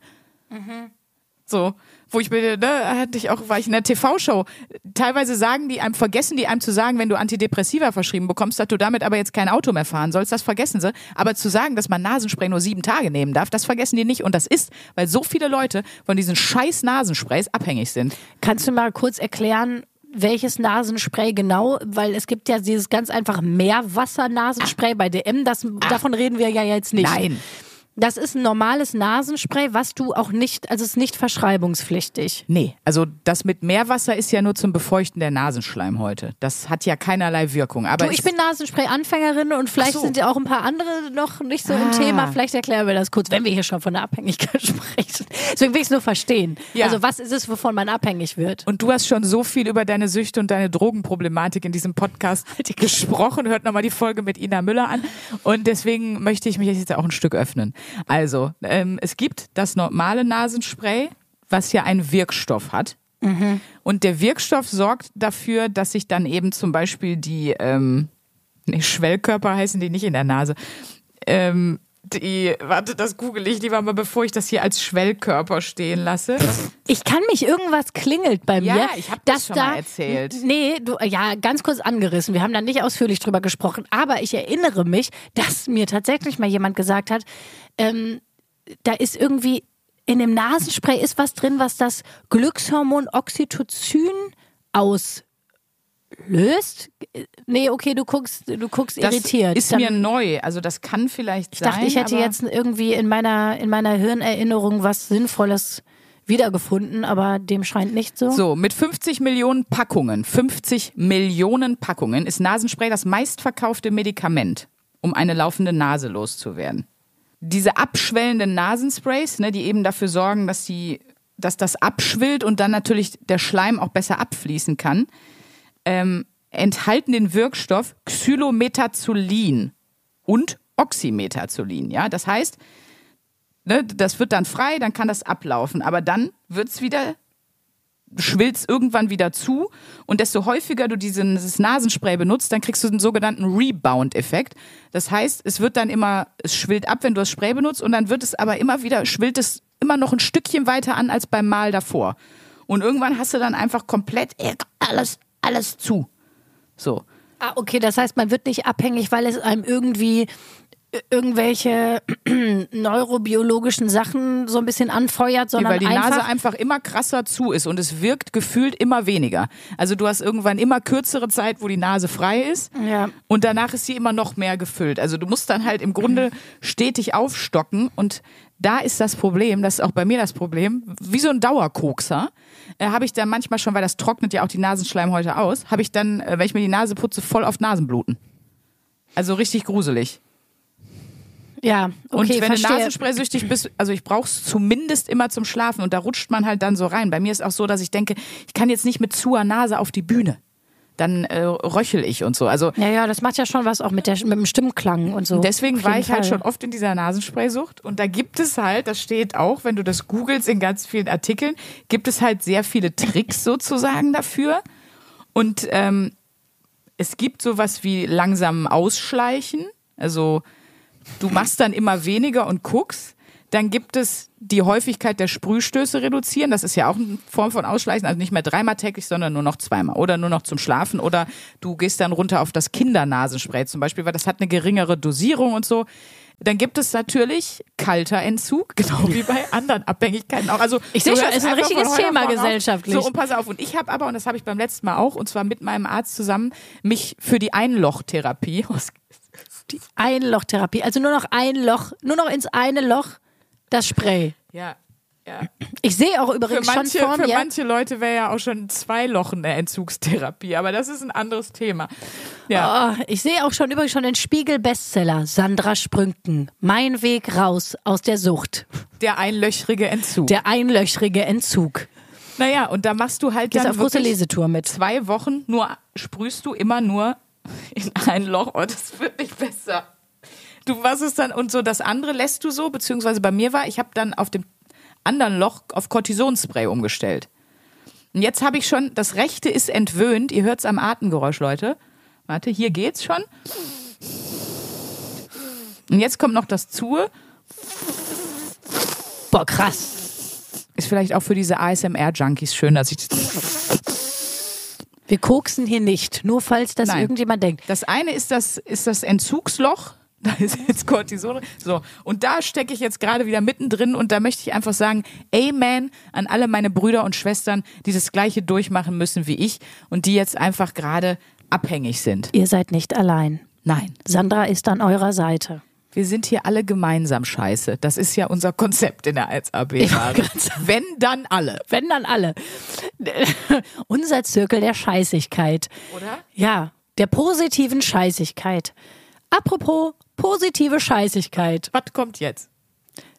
So, wo ich bin, ne, hatte ich auch, war ich in der TV-Show. Teilweise sagen die einem, vergessen die einem zu sagen, wenn du Antidepressiva verschrieben bekommst, dass du damit aber jetzt kein Auto mehr fahren sollst, das vergessen sie. Aber zu sagen, dass man Nasenspray nur sieben Tage nehmen darf, das vergessen die nicht. Und das ist, weil so viele Leute von diesen scheiß Nasensprays abhängig sind. Kannst du mal kurz erklären, welches Nasenspray genau? Weil es gibt ja dieses ganz einfach Meerwasser-Nasenspray bei DM. Das, davon reden wir ja jetzt nicht. Nein. Das ist ein normales Nasenspray, was du auch nicht, also es ist nicht verschreibungspflichtig. Nee, also das mit Meerwasser ist ja nur zum Befeuchten der Nasenschleimhäute. Das hat ja keinerlei Wirkung. Aber Du, ich bin Nasenspray-Anfängerin und vielleicht so. sind ja auch ein paar andere noch nicht so im Ah. Thema. Vielleicht erklären wir das kurz, wenn wir hier schon von der Abhängigkeit sprechen. Deswegen will ich es nur verstehen. Ja. Also was ist es, wovon man abhängig wird? Und du hast schon so viel über deine Süchte und deine Drogenproblematik in diesem Podcast gesprochen. Hört nochmal die Folge mit Ina Müller an. Und deswegen möchte ich mich jetzt auch ein Stück öffnen. Also, ähm, es gibt das normale Nasenspray, was ja einen Wirkstoff hat. Und der Wirkstoff sorgt dafür, dass sich dann eben zum Beispiel die ähm, nee, Schwellkörper heißen die nicht in der Nase. Ähm, die, warte, das google ich lieber mal, bevor ich das hier als Schwellkörper stehen lasse. Ich kann mich, irgendwas klingelt bei Ja, mir. ich hab das schon da, mal erzählt. Nee, du, ja, ganz kurz angerissen. Wir haben da nicht ausführlich drüber gesprochen. Aber ich erinnere mich, dass mir tatsächlich mal jemand gesagt hat, ähm, da ist irgendwie in dem Nasenspray ist was drin, was das Glückshormon Oxytocin auslöst. Nee, okay, du guckst, du guckst Das irritiert. ist Dann- mir neu. Also das kann vielleicht ich sein. dachte, ich hätte jetzt irgendwie in meiner, in meiner Hirnerinnerung was Sinnvolles wiedergefunden, aber dem scheint nicht so. So, mit 50 Millionen Packungen, 50 Millionen Packungen ist Nasenspray das meistverkaufte Medikament, um eine laufende Nase loszuwerden. Diese abschwellenden Nasensprays, ne, die eben dafür sorgen, dass, die, dass das abschwillt und dann natürlich der Schleim auch besser abfließen kann, ähm, enthalten den Wirkstoff Xylometazolin und Oxymetazolin. Ja? Das heißt, ne, das wird dann frei, dann kann das ablaufen, aber dann wird es wieder schwillt's irgendwann wieder zu und desto häufiger du dieses Nasenspray benutzt, dann kriegst du den sogenannten Rebound-Effekt. Das heißt, es wird dann immer, es schwillt ab, wenn du das Spray benutzt und dann wird es aber immer wieder, schwillt es immer noch ein Stückchen weiter an als beim Mal davor. Und irgendwann hast du dann einfach komplett ey, alles, alles zu. So. Ah, okay, das heißt, man wird nicht abhängig, weil es einem irgendwie äh, irgendwelche neurobiologischen Sachen so ein bisschen anfeuert, sondern weil die einfach Nase einfach immer krasser zu ist und es wirkt gefühlt immer weniger. Also du hast irgendwann immer kürzere Zeit, wo die Nase frei ist Ja. und danach ist sie immer noch mehr gefüllt. Also du musst dann halt im Grunde stetig aufstocken und da ist das Problem, das ist auch bei mir das Problem, wie so ein Dauerkokser, äh, habe ich dann manchmal schon, weil das trocknet ja auch die Nasenschleimhäute aus, habe ich dann, äh, wenn ich mir die Nase putze, voll auf Nasenbluten. Also richtig gruselig. ja, okay, und wenn verstehe. du Nasenspray-süchtig bist, also ich brauche es zumindest immer zum Schlafen und da rutscht man halt dann so rein. Bei mir ist auch so, dass ich denke, ich kann jetzt nicht mit zuer Nase auf die Bühne. Dann äh, röchel ich und so. Also ja, ja, das macht ja schon was auch mit, der, mit dem Stimmklang und so. deswegen war ich halt Fall. schon oft in dieser Nasenspray-Sucht und da gibt es halt, das steht auch, wenn du das googelst in ganz vielen Artikeln, gibt es halt sehr viele Tricks sozusagen dafür. Und ähm, es gibt sowas wie langsam Ausschleichen. Also du machst dann immer weniger und guckst. Dann gibt es die Häufigkeit der Sprühstöße reduzieren. Das ist ja auch eine Form von Ausschleichen. Also nicht mehr dreimal täglich, sondern nur noch zweimal. Oder nur noch zum Schlafen. Oder du gehst dann runter auf das Kindernasenspray zum Beispiel, weil das hat eine geringere Dosierung und so. Dann gibt es natürlich kalter Entzug, genau wie bei anderen Abhängigkeiten auch. Also Ich sehe schon, hörst ist ein richtiges Thema morgen auf. gesellschaftlich. So, und pass auf. Und ich habe aber, und das habe ich beim letzten Mal auch, und zwar mit meinem Arzt zusammen, mich für die Einlochtherapie Die Einlochtherapie. Also nur noch ein Loch, nur noch ins eine Loch das Spray. Ja, ja. Ich sehe auch Für übrigens manche, schon vor für mir. manche Leute wäre ja auch schon zwei Lochen eine Entzugstherapie, aber das ist ein anderes Thema. Ja. Oh, ich sehe auch schon übrigens schon den Spiegel-Bestseller Sandra Sprünken. Mein Weg raus aus der Sucht. Der einlöchrige Entzug. Der einlöchrige Entzug. naja, und da machst du halt Gehst dann auf große Lesetour mit. zwei Wochen nur, sprühst du immer nur in ein Loch. Oh, das wird nicht besser. Du was ist dann, und so das andere lässt du so, beziehungsweise bei mir war, ich habe dann auf dem anderen Loch auf Cortisonspray umgestellt. Und jetzt habe ich schon, das rechte ist entwöhnt. Ihr hört es am Atemgeräusch, Leute. Warte, hier geht's schon. Und jetzt kommt noch das Zue. Boah, krass. Ist vielleicht auch für diese ASMR-Junkies schön, dass ich. Wir koksen hier nicht, nur falls das Nein. irgendjemand denkt. Das eine ist das, ist das Entzugsloch. Da ist jetzt Cortison. So. Und da stecke ich jetzt gerade wieder mittendrin und da möchte ich einfach sagen, Amen an alle meine Brüder und Schwestern, die das Gleiche durchmachen müssen wie ich und die jetzt einfach gerade abhängig sind. Ihr seid nicht allein. Nein. Sandra ist an eurer Seite. Wir sind hier alle gemeinsam scheiße. Das ist ja unser Konzept in der 1AB. Wenn dann alle. Wenn dann alle. Unser Zirkel der Scheißigkeit. Oder? Ja, der positiven Scheißigkeit. Apropos positive Scheißigkeit. Was kommt jetzt?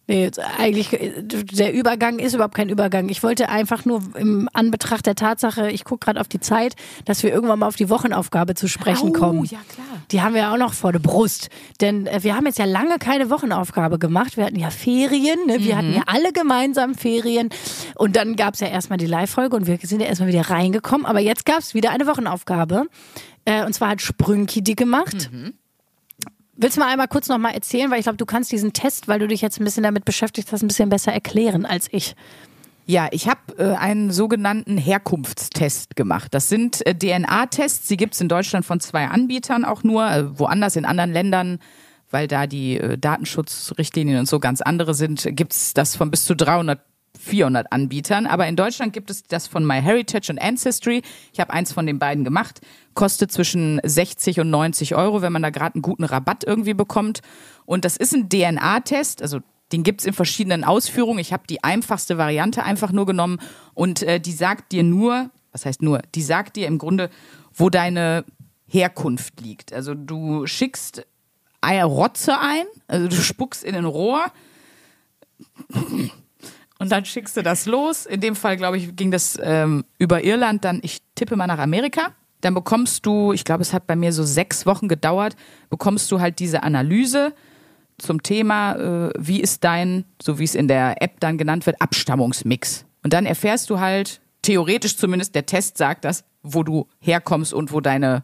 Nee, jetzt eigentlich, äh, der Übergang ist überhaupt kein Übergang. Ich wollte einfach nur im Anbetracht der Tatsache, ich gucke gerade auf die Zeit, dass wir irgendwann mal auf die Wochenaufgabe zu sprechen Oh, kommen. ja, klar. Die haben wir ja auch noch vor der Brust. Denn äh, wir haben jetzt ja lange keine Wochenaufgabe gemacht. Wir hatten ja Ferien, ne? wir Mhm. hatten ja alle gemeinsam Ferien. Und dann gab es ja erstmal die Live-Folge und wir sind ja erstmal wieder reingekommen. Aber jetzt gab es wieder eine Wochenaufgabe. Äh, und zwar hat Sprünki die gemacht. Mhm. Willst du mal einmal kurz nochmal erzählen, weil ich glaube, du kannst diesen Test, weil du dich jetzt ein bisschen damit beschäftigt hast, ein bisschen besser erklären als ich. Ja, ich habe äh, einen sogenannten Herkunftstest gemacht. Das sind äh, DNA-Tests, die gibt's in Deutschland von zwei Anbietern auch nur, äh, woanders in anderen Ländern, weil da die äh, Datenschutzrichtlinien und so ganz andere sind, gibt's das von bis zu 300 400 Anbietern, aber in Deutschland gibt es das von MyHeritage und Ancestry. Ich habe eins von den beiden gemacht. Kostet zwischen 60 und 90 Euro, wenn man da gerade einen guten Rabatt irgendwie bekommt. Und das ist ein DNA-Test, also den gibt's in verschiedenen Ausführungen. Ich habe die einfachste Variante einfach nur genommen und äh, die sagt dir nur, was heißt nur, die sagt dir im Grunde, wo deine Herkunft liegt. Also du schickst Eier Rotze ein, also du spuckst in ein Rohr und dann schickst du das los. In dem Fall, glaube ich, ging das ähm, über Irland. Dann, ich tippe mal nach Amerika. Dann bekommst du, ich glaube, es hat bei mir so sechs Wochen gedauert, bekommst du halt diese Analyse zum Thema, äh, wie ist dein, so wie es in der App dann genannt wird, Abstammungsmix. Und dann erfährst du halt, theoretisch zumindest, der Test sagt das, wo du herkommst und wo deine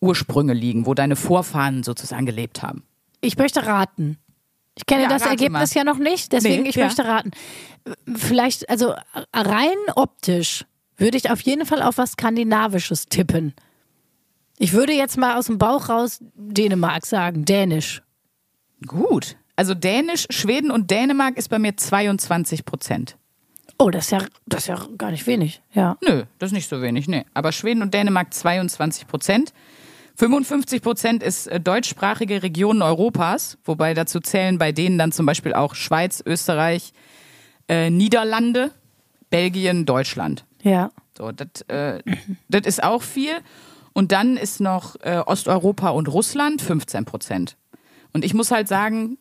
Ursprünge liegen, wo deine Vorfahren sozusagen gelebt haben. Ich möchte raten. Ich kenne Ja, das Ergebnis mal. ja noch nicht, deswegen Nee, ich ja. möchte raten. Vielleicht, also rein optisch würde ich auf jeden Fall auf was Skandinavisches tippen. Ich würde jetzt mal aus dem Bauch raus Dänemark sagen, Dänisch. Gut. Also Dänisch, Schweden und Dänemark ist bei mir 22 Prozent. Oh, das ist ja, das ist ja gar nicht wenig. Ja. Nö, das ist nicht so wenig, nee. Aber Schweden und Dänemark 22 Prozent. 55 Prozent ist äh, deutschsprachige Regionen Europas, wobei dazu zählen bei denen dann zum Beispiel auch Schweiz, Österreich, äh, Niederlande, Belgien, Deutschland. Ja. So, das äh, das ist auch viel. Und dann ist noch äh, Osteuropa und Russland 15 Prozent. Und ich muss halt sagen,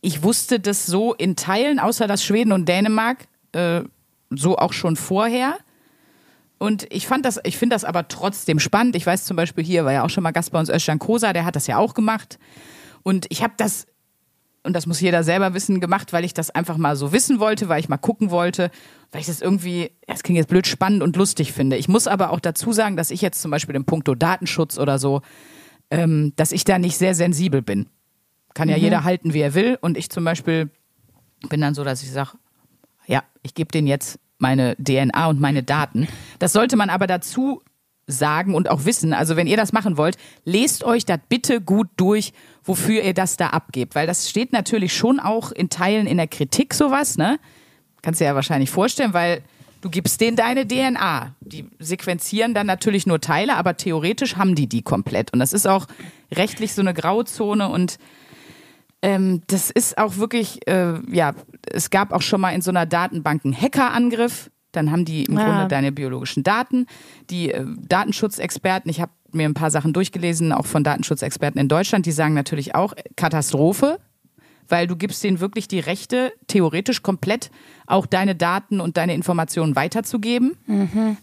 ich wusste das so in Teilen, außer dass Schweden und Dänemark, äh, so auch schon vorher. Und ich fand das, ich finde das aber trotzdem spannend. Ich weiß zum Beispiel hier, war ja auch schon mal Gast bei uns Özcan Kosa, der hat das ja auch gemacht. Und ich habe das, und das muss jeder selber wissen, gemacht, weil ich das einfach mal so wissen wollte, weil ich mal gucken wollte, weil ich das irgendwie, das klingt jetzt blöd, spannend und lustig finde. Ich muss aber auch dazu sagen, dass ich jetzt zum Beispiel im Punkto Datenschutz oder so, ähm, dass ich da nicht sehr sensibel bin. Kann ja jeder halten, wie er will. Und ich zum Beispiel bin dann so, dass ich sage, ja, ich gebe denen jetzt meine DNA und meine Daten. Das sollte man aber dazu sagen und auch wissen. Also wenn ihr das machen wollt, lest euch das bitte gut durch, wofür ihr das da abgebt. Weil das steht natürlich schon auch in Teilen in der Kritik sowas, ne? Kannst dir ja wahrscheinlich vorstellen, weil du gibst denen deine DNA. Die sequenzieren dann natürlich nur Teile, aber theoretisch haben die die komplett. Und das ist auch rechtlich so eine Grauzone und ähm, das ist auch wirklich, äh, ja, es gab auch schon mal in so einer Datenbank einen Hackerangriff. Dann haben die im Ja. Grunde deine biologischen Daten. Die äh, Datenschutzexperten, ich habe mir ein paar Sachen durchgelesen, auch von Datenschutzexperten in Deutschland, die sagen natürlich auch Katastrophe, weil du gibst denen wirklich die Rechte, theoretisch komplett auch deine Daten und deine Informationen weiterzugeben.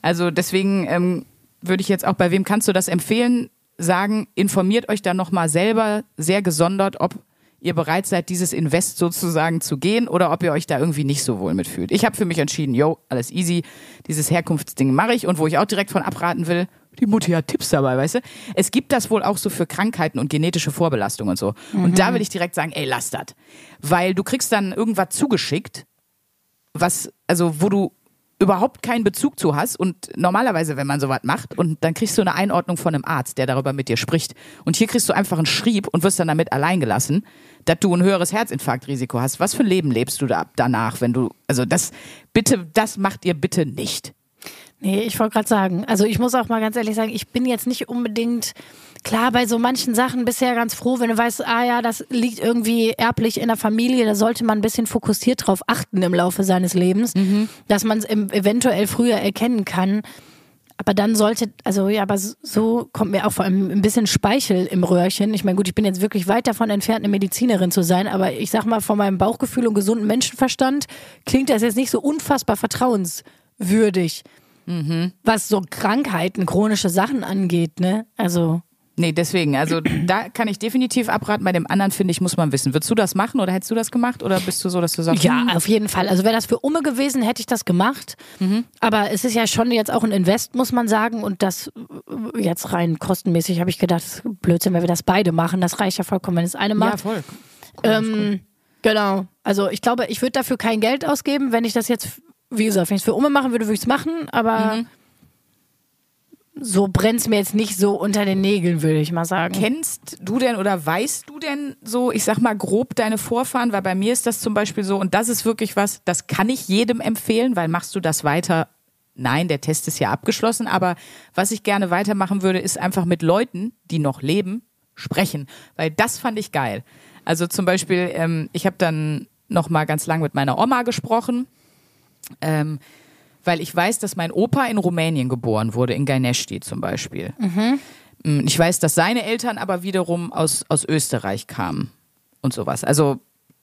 Also deswegen ähm, würde ich jetzt auch, bei wem kannst du das empfehlen, sagen, informiert euch da nochmal selber sehr gesondert, ob ihr bereit seid, dieses Invest sozusagen zu gehen oder ob ihr euch da irgendwie nicht so wohl mitfühlt. Ich habe für mich entschieden, yo, alles easy, dieses Herkunftsding mache ich und wo ich auch direkt von abraten will, die Mutti hat Tipps dabei, weißt du? Es gibt das wohl auch so für Krankheiten und genetische Vorbelastung und so. Und da will ich direkt sagen, ey, lass das. Weil du kriegst dann irgendwas zugeschickt, was, also wo du überhaupt keinen Bezug zu hast und normalerweise, wenn man sowas macht und dann kriegst du eine Einordnung von einem Arzt, der darüber mit dir spricht und hier kriegst du einfach einen Schrieb und wirst dann damit allein gelassen, dass du ein höheres Herzinfarktrisiko hast. Was für ein Leben lebst du da danach, wenn du, also das, bitte, das macht ihr bitte nicht. Nee, ich wollte gerade sagen, also ich muss auch mal ganz ehrlich sagen, ich bin jetzt nicht unbedingt klar bei so manchen Sachen bisher ganz froh, wenn du weißt, ah ja, das liegt irgendwie erblich in der Familie, da sollte man ein bisschen fokussiert drauf achten im Laufe seines Lebens, dass man es eventuell früher erkennen kann. Aber dann sollte, also ja, aber so kommt mir auch vor allem ein bisschen Speichel im Röhrchen. Ich meine, gut, ich bin jetzt wirklich weit davon entfernt, eine Medizinerin zu sein, aber ich sag mal, von meinem Bauchgefühl und gesunden Menschenverstand klingt das jetzt nicht so unfassbar vertrauenswürdig was so Krankheiten, chronische Sachen angeht, ne? Also, Nee, deswegen, also da kann ich definitiv abraten, bei dem anderen finde ich, muss man wissen. Würdest du das machen oder hättest du das gemacht oder bist du so, dass du sagst, ja, hm, auf jeden Fall. Also wäre das für Umme gewesen, hätte ich das gemacht. Aber es ist ja schon jetzt auch ein Invest, muss man sagen. Und das äh, jetzt rein kostenmäßig habe ich gedacht, das ist Blödsinn, wenn wir das beide machen. Das reicht ja vollkommen, wenn es eine ja, macht. voll. Ähm, genau. Also ich glaube, ich würde dafür kein Geld ausgeben, wenn ich das jetzt, wie gesagt, wenn ich es für Umme machen würde, würde ich es machen, aber so brennt es mir jetzt nicht so unter den Nägeln, würde ich mal sagen. Kennst du denn oder weißt du denn so, ich sag mal grob deine Vorfahren, weil bei mir ist das zum Beispiel so und das ist wirklich was, das kann ich jedem empfehlen, weil machst du das weiter? Nein, der Test ist ja abgeschlossen, aber was ich gerne weitermachen würde, ist einfach mit Leuten, die noch leben, sprechen, weil das fand ich geil. Also zum Beispiel, ähm, ich habe dann noch mal ganz lang mit meiner Oma gesprochen, ähm, weil ich weiß, dass mein Opa in Rumänien geboren wurde, in Gaineshti zum Beispiel. Mm, Ich weiß, dass seine Eltern aber wiederum aus, aus Österreich kamen und sowas. Also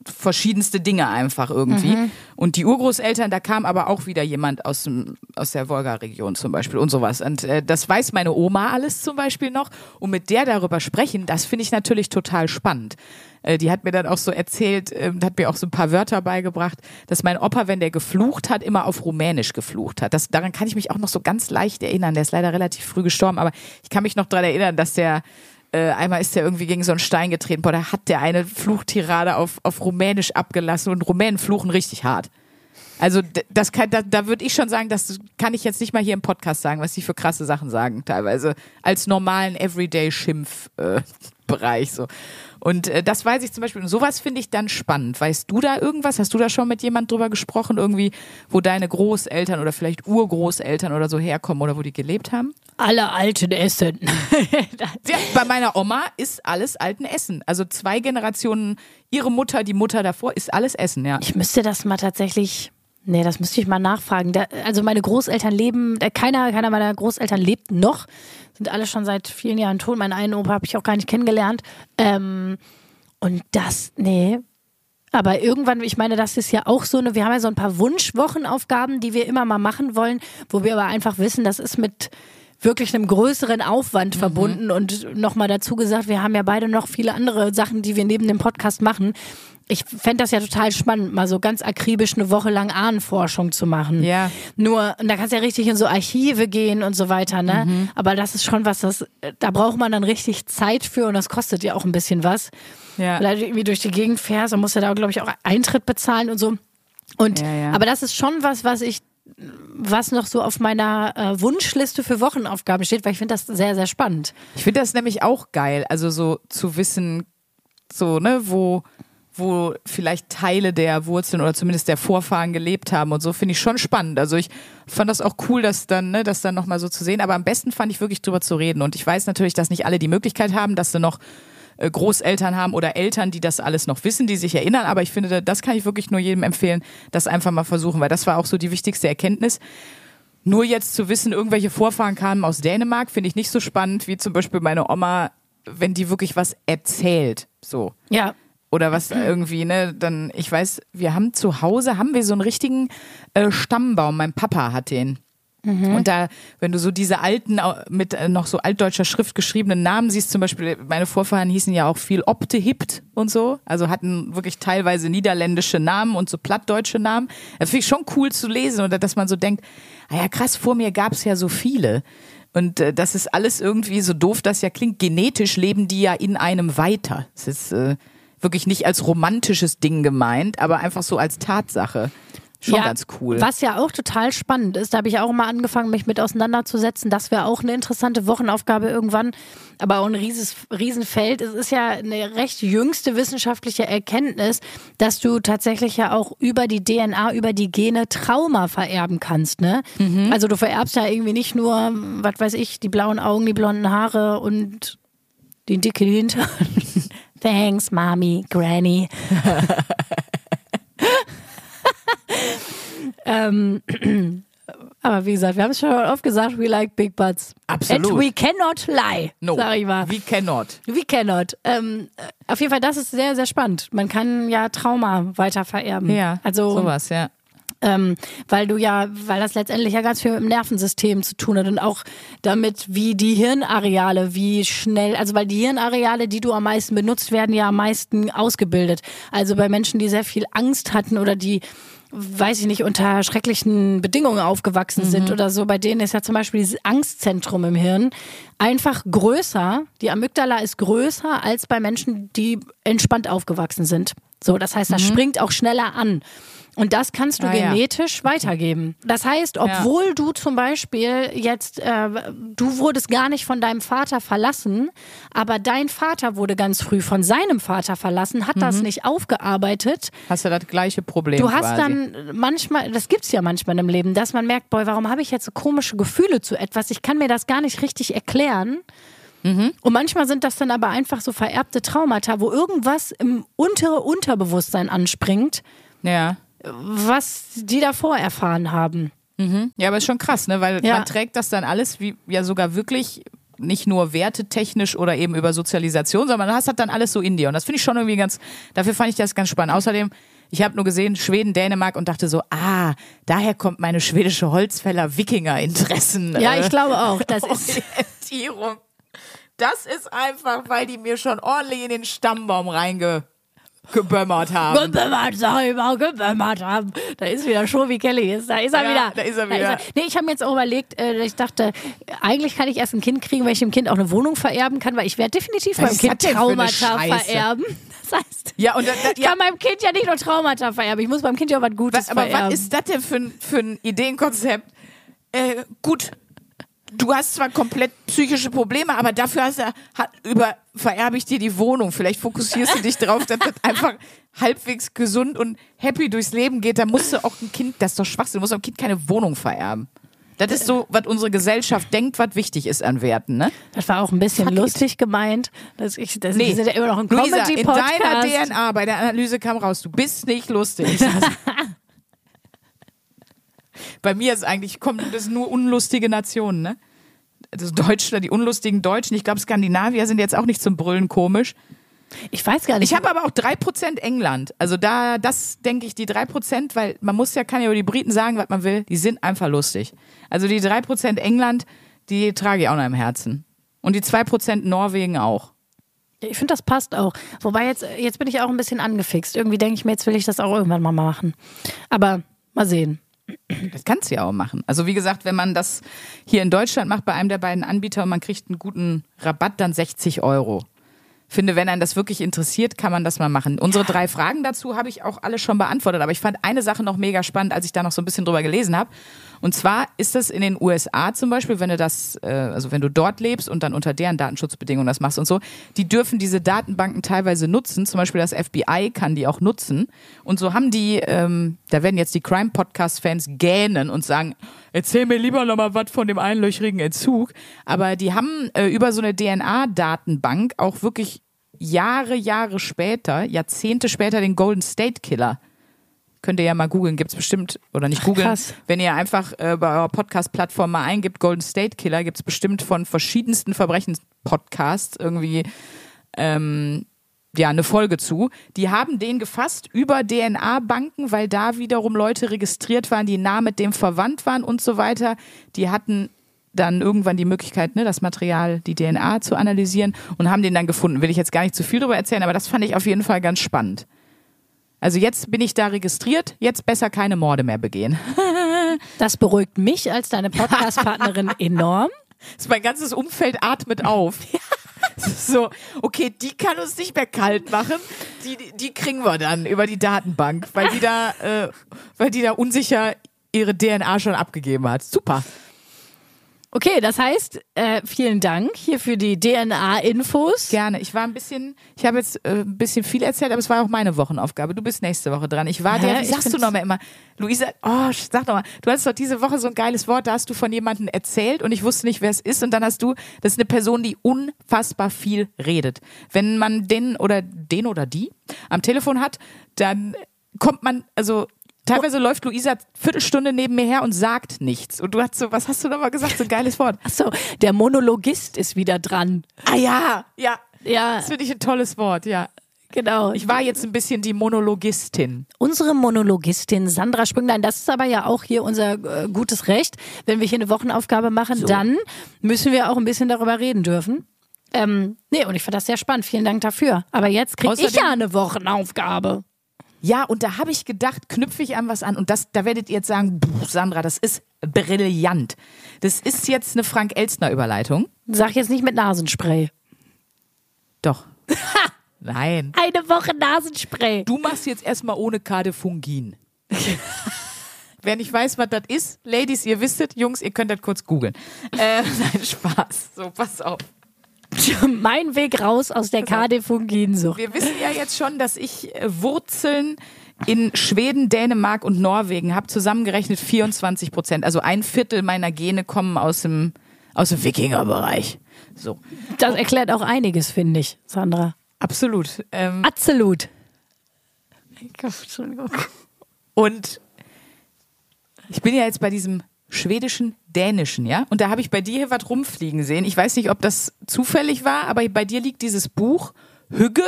verschiedenste Dinge einfach irgendwie. Und die Urgroßeltern, da kam aber auch wieder jemand aus, dem, aus der Wolga-Region zum Beispiel und sowas. Und äh, das weiß meine Oma alles zum Beispiel noch. Und mit der darüber sprechen, das finde ich natürlich total spannend. Äh, die hat mir dann auch so erzählt, äh, hat mir auch so ein paar Wörter beigebracht, dass mein Opa, wenn der geflucht hat, immer auf Rumänisch geflucht hat. Das, daran kann ich mich auch noch so ganz leicht erinnern. Der ist leider relativ früh gestorben, aber ich kann mich noch daran erinnern, dass der äh, einmal ist der irgendwie gegen so einen Stein getreten. Boah, da hat der eine Fluchtirade auf, auf Rumänisch abgelassen und Rumänen fluchen richtig hart. Also das kann, da, da würde ich schon sagen, das kann ich jetzt nicht mal hier im Podcast sagen, was die für krasse Sachen sagen, teilweise als normalen Everyday-Schimpf-Bereich äh, Bereich so. Und äh, das weiß ich zum Beispiel. Und sowas finde ich dann spannend. Weißt du da irgendwas? Hast du da schon mit jemand drüber gesprochen, irgendwie, wo deine Großeltern oder vielleicht Urgroßeltern oder so herkommen oder wo die gelebt haben? Alle alten Essen. Ja, bei meiner Oma ist alles alten Essen. Also zwei Generationen, ihre Mutter, die Mutter davor, ist alles Essen, ja. Ich müsste das mal tatsächlich. Nee, das müsste ich mal nachfragen. Da, also meine Großeltern leben, da keiner, keiner meiner Großeltern lebt noch. Sind alle schon seit vielen Jahren tot. Meinen einen Opa habe ich auch gar nicht kennengelernt. Ähm, und das, nee. Aber irgendwann, ich meine, das ist ja auch so eine, wir haben ja so ein paar Wunschwochenaufgaben, die wir immer mal machen wollen, wo wir aber einfach wissen, das ist mit wirklich einem größeren Aufwand verbunden und nochmal dazu gesagt, wir haben ja beide noch viele andere Sachen, die wir neben dem Podcast machen. Ich fände das ja total spannend, mal so ganz akribisch eine Woche lang Ahnenforschung zu machen. Ja. Nur, und da kannst du ja richtig in so Archive gehen und so weiter, ne? Aber das ist schon was, das, da braucht man dann richtig Zeit für und das kostet ja auch ein bisschen was. Ja. Weil du irgendwie durch die Gegend fährst und musst ja da, glaube ich, auch Eintritt bezahlen und so. Und, Ja, ja. aber das ist schon was, was ich, was noch so auf meiner äh, Wunschliste für Wochenaufgaben steht, weil ich finde das sehr, sehr spannend. Ich finde das nämlich auch geil, also so zu wissen, so, ne, wo, wo vielleicht Teile der Wurzeln oder zumindest der Vorfahren gelebt haben und so, finde ich schon spannend. Also ich fand das auch cool, das dann, ne, das dann nochmal so zu sehen. Aber am besten fand ich wirklich drüber zu reden. Und ich weiß natürlich, dass nicht alle die Möglichkeit haben, dass sie noch Großeltern haben oder Eltern, die das alles noch wissen, die sich erinnern. Aber ich finde, das kann ich wirklich nur jedem empfehlen, das einfach mal versuchen, weil das war auch so die wichtigste Erkenntnis. Nur jetzt zu wissen, irgendwelche Vorfahren kamen aus Dänemark, finde ich nicht so spannend wie zum Beispiel meine Oma, wenn die wirklich was erzählt. So. Ja. Oder was irgendwie, ne, dann, ich weiß, wir haben zu Hause, haben wir so einen richtigen äh, Stammbaum. Mein Papa hat den. Und da, wenn du so diese alten, mit äh, noch so altdeutscher Schrift geschriebenen Namen siehst, zum Beispiel, meine Vorfahren hießen ja auch viel Optehipt und so, also hatten wirklich teilweise niederländische Namen und so plattdeutsche Namen. Das finde ich schon cool zu lesen oder dass man so denkt, ah ja krass, vor mir gab es ja so viele. Und äh, das ist alles irgendwie, so doof das ja klingt, genetisch leben die ja in einem weiter. Es ist äh, wirklich nicht als romantisches Ding gemeint, aber einfach so als Tatsache. Schon ganz cool. Was ja auch total spannend ist, da habe ich auch mal angefangen, mich mit auseinanderzusetzen. Das wäre auch eine interessante Wochenaufgabe irgendwann, aber auch ein rieses, Riesenfeld. Es ist ja eine recht jüngste wissenschaftliche Erkenntnis, dass du tatsächlich ja auch über die DNA, über die Gene Trauma vererben kannst. Ne? Mhm. Also du vererbst ja irgendwie nicht nur, was weiß ich, die blauen Augen, die blonden Haare und den dicken Hintern. Thanks, Mami, Granny. ähm, aber wie gesagt, wir haben es schon oft gesagt, we like big butts. Absolut. And we cannot lie, no, sag ich mal. we cannot. We cannot. Ähm, äh, auf jeden Fall, das ist sehr, sehr spannend. Man kann ja Trauma weiter vererben. Ja, also sowas, ja. ähm, weil du ja, weil das letztendlich ja ganz viel mit dem Nervensystem zu tun hat und auch damit, wie die Hirnareale, wie schnell, also weil die Hirnareale, die du am meisten benutzt, werden ja am meisten ausgebildet. Also bei Menschen, die sehr viel Angst hatten oder die weiß ich nicht, unter schrecklichen Bedingungen aufgewachsen sind oder so. Bei denen ist ja zum Beispiel dieses Angstzentrum im Hirn einfach größer. Die Amygdala ist größer als bei Menschen, die entspannt aufgewachsen sind. So, das heißt, das springt auch schneller an. Und das kannst du Ah, ja. genetisch weitergeben. Das heißt, obwohl du zum Beispiel jetzt, äh, du wurdest gar nicht von deinem Vater verlassen, aber dein Vater wurde ganz früh von seinem Vater verlassen, hat das nicht aufgearbeitet. Hast du das gleiche Problem Du hast quasi. dann manchmal, das gibt's ja manchmal im Leben, dass man merkt, boy, warum habe ich jetzt so komische Gefühle zu etwas? Ich kann mir das gar nicht richtig erklären. Mhm. Und manchmal sind das dann aber einfach so vererbte Traumata, wo irgendwas im untere Unterbewusstsein anspringt, Ja. Was die davor erfahren haben. Ja, aber ist schon krass, ne? Weil Ja. man trägt das dann alles wie ja sogar wirklich nicht nur wertetechnisch oder eben über Sozialisation, sondern das hat dann alles so in dir. Und das finde ich schon irgendwie ganz, dafür fand ich das ganz spannend. Außerdem, ich habe nur gesehen, Schweden, Dänemark und dachte so, ah, daher kommt meine schwedische Holzfäller-Wikinger-Interessen. Ja, äh, ich glaube auch. Das ist, Orientierung. Das ist einfach, weil die mir schon ordentlich in den Stammbaum reingebömmert haben. gebömmert, sag ich mal, gebömmert haben. Da ist wieder Schobi Kelly, ist, da ist er Ja, wieder. da ist er wieder. Nee, ich habe mir jetzt auch überlegt, äh, ich dachte, eigentlich kann ich erst ein Kind kriegen, weil ich dem Kind auch eine Wohnung vererben kann, weil ich werde definitiv Was meinem ist Kind Traumata vererben. Das heißt, Ja, und da, da, ich ja, kann meinem Kind ja nicht nur Traumata vererben, ich muss meinem Kind ja auch was Gutes was, aber vererben. was ist das denn für ein, für ein Ideenkonzept? Äh, gut, du hast zwar komplett psychische Probleme, aber dafür hast du, hat, über, vererbe ich dir die Wohnung. Vielleicht fokussierst du dich darauf, dass das einfach halbwegs gesund und happy durchs Leben geht. Da musst du auch ein Kind, das ist doch Schwachsinn, du musst einem Kind keine Wohnung vererben. Das ist so, was unsere Gesellschaft denkt, was wichtig ist an Werten, ne? Das war auch ein bisschen Fuck it. lustig gemeint. Das, ich, das, Nee. Wir sind ja immer noch ein Luisa, in deiner. DNA, bei der Analyse kam raus, du bist nicht lustig. bei mir ist eigentlich, kommen das nur unlustige Nationen, ne? Das Deutschland, die unlustigen Deutschen. Ich glaube, Skandinavier sind jetzt auch nicht zum Brüllen komisch. Ich weiß gar nicht. Ich habe aber auch 3% England. Also da, das denke ich, die 3%, weil man muss ja, kann ja über die Briten sagen, was man will, die sind einfach lustig. Also die 3% England, die trage ich auch noch im Herzen. Und die 2% Norwegen auch. Ich finde, das passt auch. Wobei jetzt, jetzt bin ich auch ein bisschen angefixt. Irgendwie denke ich mir, jetzt will ich das auch irgendwann mal machen. Aber mal sehen. Das kannst du ja auch machen. Also wie gesagt, wenn man das hier in Deutschland macht bei einem der beiden Anbieter und man kriegt einen guten Rabatt, dann 60 Euro. Finde, wenn einen das wirklich interessiert, kann man das mal machen. Unsere drei Fragen dazu habe ich auch alle schon beantwortet, aber ich fand eine Sache noch mega spannend, als ich da noch so ein bisschen drüber gelesen habe. Und zwar ist das in den USA zum Beispiel, wenn du das, äh, also wenn du dort lebst und dann unter deren Datenschutzbedingungen das machst und so, die dürfen diese Datenbanken teilweise nutzen. Zum Beispiel das FBI kann die auch nutzen. Und so haben die, ähm, da werden jetzt die Crime-Podcast-Fans gähnen und sagen, erzähl mir lieber noch mal was von dem einlöchrigen Entzug. Aber die haben äh, über so eine DNA-Datenbank auch wirklich Jahre, Jahre später, Jahrzehnte später den Golden State Killer. Könnt ihr ja mal googeln, gibt's bestimmt, oder nicht googeln, wenn ihr einfach äh, bei eurer Podcast-Plattform mal eingibt, Golden State Killer, gibt's bestimmt von verschiedensten Verbrechenspodcasts irgendwie ähm, ja, eine Folge zu. Die haben den gefasst über DNA-Banken, weil da wiederum Leute registriert waren, die nah mit dem verwandt waren und so weiter. Die hatten dann irgendwann die Möglichkeit, ne, das Material, die DNA zu analysieren und haben den dann gefunden. Will ich jetzt gar nicht zu viel darüber erzählen, aber das fand ich auf jeden Fall ganz spannend. Also jetzt bin ich da registriert, jetzt besser keine Morde mehr begehen. Das beruhigt mich als deine Podcast-Partnerin enorm. Das mein ganzes Umfeld atmet auf. So, okay, die kann uns nicht mehr kalt machen. Die, die kriegen wir dann über die Datenbank, weil die da, äh, weil die da unsicher ihre DNA schon abgegeben hat. Super. Okay, das heißt, äh, vielen Dank hier für die DNA-Infos. Gerne. Ich war ein bisschen, ich habe jetzt äh, ein bisschen viel erzählt, aber es war auch meine Wochenaufgabe. Du bist nächste Woche dran. Ich war der, wie sagst du nochmal immer? Luisa, oh, sag doch mal, du hattest doch diese Woche so ein geiles Wort, da hast du von jemandem erzählt und ich wusste nicht, wer es ist und dann hast du, das ist eine Person, die unfassbar viel redet. Wenn man den oder den oder die am Telefon hat, dann kommt man, also teilweise läuft Luisa Viertelstunde neben mir her und sagt nichts. Und du hast so, was hast du nochmal gesagt? So ein geiles Wort. Achso, der Monologist ist wieder dran. Ah ja, ja. Ja, Das finde ich ein tolles Wort, ja. genau. Ich war jetzt ein bisschen die Monologistin. Unsere Monologistin Sandra Sprünglein, das ist aber ja auch hier unser äh, gutes Recht. Wenn wir hier eine Wochenaufgabe machen, dann müssen wir auch ein bisschen darüber reden dürfen. Ähm, nee, und ich fand das sehr spannend. Vielen Dank dafür. Aber jetzt kriege ich ja eine Wochenaufgabe. Ja, und da habe ich gedacht, knüpfe ich an was an. Und das, da werdet ihr jetzt sagen, "Puh, Sandra, das ist brillant. Das ist jetzt eine Frank-Elstner-Überleitung. Sag jetzt nicht mit Nasenspray. Doch. Nein. Eine Woche Nasenspray. Du machst jetzt erstmal ohne Kadefungin. Wer nicht weiß, was das ist, Ladies, ihr wisstet, Jungs, ihr könnt das kurz googeln. Äh, nein, Spaß. So, pass auf. mein Weg raus aus der KD-Funginsucht. Wir wissen ja jetzt schon, dass ich äh, Wurzeln in Schweden, Dänemark und Norwegen habe, zusammengerechnet 24 Prozent. Also ein Viertel meiner Gene kommen aus dem, aus dem Wikingerbereich. So, Das erklärt auch einiges, finde ich, Sandra. absolut. Ähm, Absolut. Und ich bin ja jetzt bei diesem schwedischen Dänischen, ja? Und da habe ich bei dir hier was rumfliegen sehen. Ich weiß nicht, ob das zufällig war, aber bei dir liegt dieses Buch Hügge.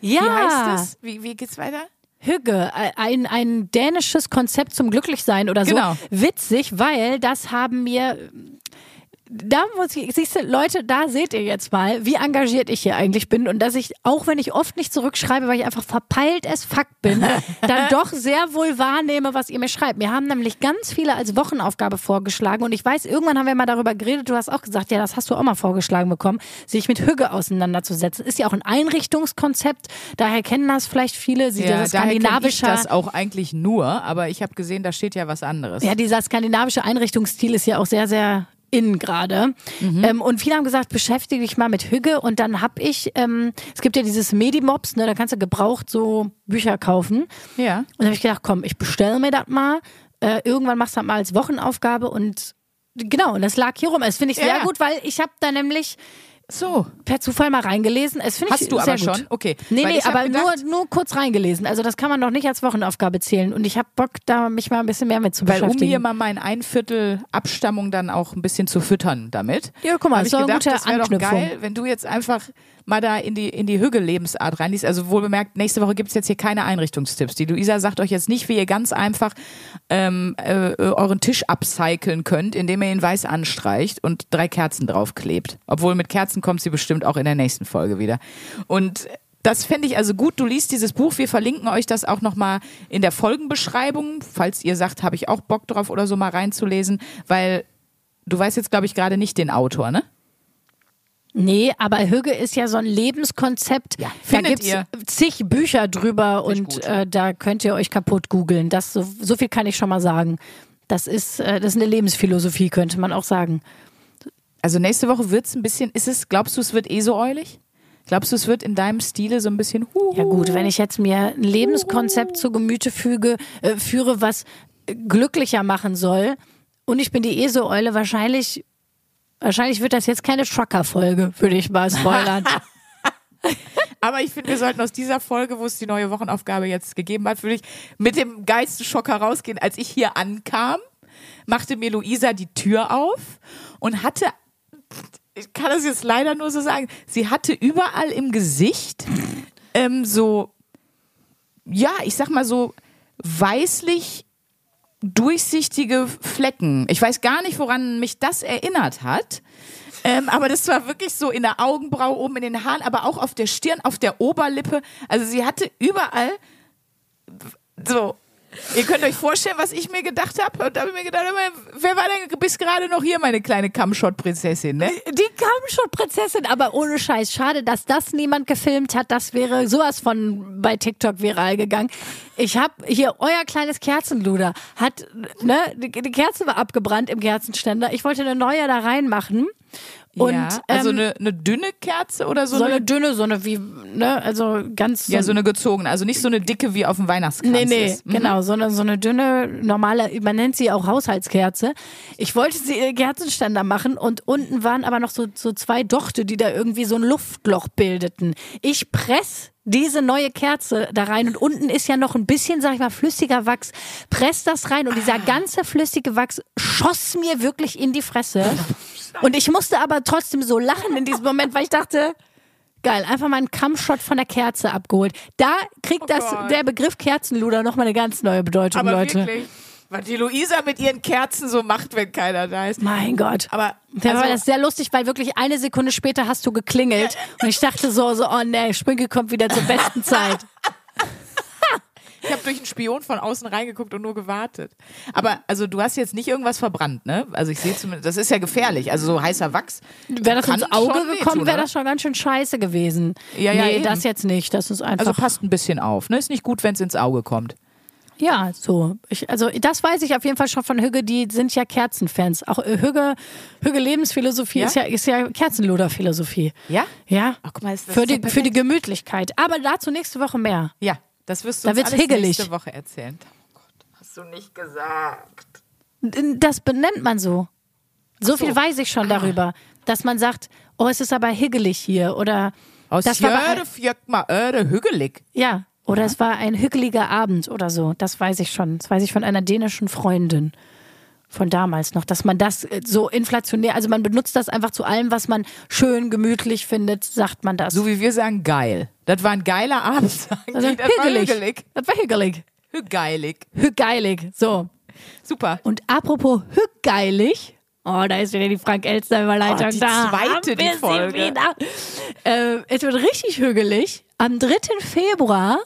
Ja. Wie heißt es? Wie, wie geht's weiter? Hügge, ein, ein dänisches Konzept zum Glücklichsein oder so. Genau. Witzig, weil das haben mir. Da muss ich, siehst du, Leute, da seht ihr jetzt mal, wie engagiert ich hier eigentlich bin und dass ich, auch wenn ich oft nicht zurückschreibe, weil ich einfach verpeilt as fuck bin, dann doch sehr wohl wahrnehme, was ihr mir schreibt. Wir haben nämlich ganz viele als Wochenaufgabe vorgeschlagen und ich weiß, irgendwann haben wir mal darüber geredet, du hast auch gesagt, ja, das hast du auch mal vorgeschlagen bekommen, sich mit Hügge auseinanderzusetzen. Ist ja auch ein Einrichtungskonzept, daher kennen das vielleicht viele, sie Ja, das daher ich das auch eigentlich nur, aber ich habe gesehen, da steht ja was anderes. ja, dieser skandinavische Einrichtungsstil ist ja auch sehr, sehr in gerade. Ähm, und viele haben gesagt, beschäftige dich mal mit Hügge. Und dann hab ich, ähm, es gibt ja dieses Medimobs, ne, da kannst du gebraucht so Bücher kaufen. Ja. Und da habe ich gedacht, komm, ich bestelle mir das mal. Äh, irgendwann machst du das mal als Wochenaufgabe und genau, und das lag hier rum. Das finde ich sehr Ja. gut, weil ich habe da nämlich So. per Zufall mal reingelesen. Es finde ich Hast du sehr aber gut. schon? Okay. Nee, Weil nee, aber gedacht- nur, nur kurz reingelesen. Also das kann man noch nicht als Wochenaufgabe zählen. Und ich habe Bock, da mich mal ein bisschen mehr mit zu Weil um beschäftigen. hier mal mein ein Viertel Abstammung dann auch ein bisschen zu füttern damit. Ja, guck mal, Hab ist ich gedacht, gute das wäre doch geil, wenn du jetzt einfach mal da in die, in die Hügge-Lebensart reinliest. Also wohl bemerkt, nächste Woche gibt's jetzt hier keine Einrichtungstipps. Die Luisa sagt euch jetzt nicht, wie ihr ganz einfach ähm, äh, euren Tisch upcyclen könnt, indem ihr ihn weiß anstreicht und drei Kerzen draufklebt. Obwohl mit Kerzen kommt sie bestimmt auch in der nächsten Folge wieder. Und das fände ich also gut. Du liest dieses Buch. Wir verlinken euch das auch nochmal in der Folgenbeschreibung, falls ihr sagt, habe ich auch Bock drauf oder so mal reinzulesen, weil du weißt jetzt, glaube ich, gerade nicht den Autor, ne? Nee, aber Hügge ist ja so ein Lebenskonzept. Ja, da gibt's ihr. zig Bücher drüber und äh, da könnt ihr euch kaputt googeln. Das so, so viel kann ich schon mal sagen. Das ist, äh, das ist eine Lebensphilosophie, könnte man auch sagen. Also nächste Woche wird's ein bisschen, ist es, glaubst du, es wird eh so eulig? Glaubst du, es wird in deinem Stile so ein bisschen huhu? Ja gut, wenn ich jetzt mir ein Lebenskonzept zu Gemüte füge, äh, führe, was äh, glücklicher machen soll und ich bin die ESO-Eule, wahrscheinlich, wahrscheinlich wird das jetzt keine Trucker-Folge, würde ich mal spoilern. Aber ich finde, wir sollten aus dieser Folge, wo es die neue Wochenaufgabe jetzt gegeben hat, würde ich mit dem geilsten Schock herausgehen. Als ich hier ankam, machte mir Luisa die Tür auf und hatte, ich kann das jetzt leider nur so sagen, sie hatte überall im Gesicht ähm, so, ja, ich sag mal so weißlich durchsichtige Flecken. Ich weiß gar nicht, woran mich das erinnert hat. Ähm, aber das war wirklich so in der Augenbraue, oben in den Haaren, aber auch auf der Stirn, auf der Oberlippe. Also sie hatte überall so. Ihr könnt euch vorstellen, was ich mir gedacht habe. Und da habe ich mir gedacht, wer war denn bis gerade noch hier, meine kleine Kamshot-Prinzessin, ne? Die kam schon Prinzessin, aber ohne Scheiß. Schade, dass das niemand gefilmt hat. Das wäre sowas von bei TikTok viral gegangen. Ich habe hier euer kleines Kerzenluder hat ne die, die Kerze war abgebrannt im Kerzenständer. Ich wollte eine neue da reinmachen und ja, also ähm, eine, eine dünne Kerze oder so, so eine, eine dünne, so eine wie ne also ganz ja, so eine gezogene, also nicht so eine dicke wie auf dem Weihnachtskranz Nee, nee, ist. Mhm. genau, so eine, so eine dünne, normale, man nennt sie auch Haushaltskerze. Ich wollte sie Kerzenständer machen und unten waren aber noch so, so zwei Dochte, die da irgendwie so ein Luftloch bildeten. Ich press diese neue Kerze da rein und unten ist ja noch ein bisschen, sag ich mal, flüssiger Wachs. Press das rein und dieser Ah. ganze flüssige Wachs schoss mir wirklich in die Fresse. Und ich musste aber trotzdem so lachen in diesem Moment, weil ich dachte, Geil, einfach mal einen Kammshot von der Kerze abgeholt. Da kriegt das Oh Gott. der Begriff Kerzenluder nochmal eine ganz neue Bedeutung, Aber Leute. wirklich, was die Luisa mit ihren Kerzen so macht, wenn keiner da ist. Mein Gott. Aber Da war also- das sehr lustig, weil wirklich eine Sekunde später hast du geklingelt und ich dachte so, so oh nee, Sprinkel kommt wieder zur besten Zeit. Ich habe durch einen Spion von außen reingeguckt und nur gewartet. Aber also du hast jetzt nicht irgendwas verbrannt, ne? Also ich sehe zumindest, das ist ja gefährlich. Also so heißer Wachs. Wäre das ins Auge schon gekommen, wäre das schon ganz schön scheiße gewesen. Ja, ja, nee, eben. das jetzt nicht. Das ist einfach. Also passt ein bisschen auf, ne? Ist nicht gut, wenn es ins Auge kommt. Ja, so. Ich, also das weiß ich auf jeden Fall schon von Hügge, die sind ja Kerzenfans. Auch äh, Hügge, Hügge Lebensphilosophie Ja? ist ja, ist ja Kerzenluder-Philosophie. Ja? Ja. Ach, guck mal, ist das für, die, für die Gemütlichkeit. Aber dazu nächste Woche mehr. Ja, das wirst du Da uns wird's alles higgelig. nächste Woche erzählen. Oh Gott, hast du nicht gesagt. Das benennt man so. So, viel weiß ich schon darüber, dass man sagt, oh, es ist aber higgelig hier oder Aus das war Jöre, Fjöckma, Öre, Hügelig. ja oder es war ein hügeliger Abend oder so. Das weiß ich schon. Das weiß ich von einer dänischen Freundin. von damals noch, dass man das äh, so inflationär, also man benutzt das einfach zu allem, was man schön, gemütlich findet, sagt man das. So wie wir sagen, geil. Das war ein geiler Abend. also, das war hügelig. hügelig. Das war hügelig. Hügeilig. Hügeilig. So. Super. Und apropos hügeilig. Oh, da ist wieder die Frank Elster Überleitung Oh, die da. zweite, die Folge. Wieder. Äh, es wird richtig hügelig. Am 3. Februar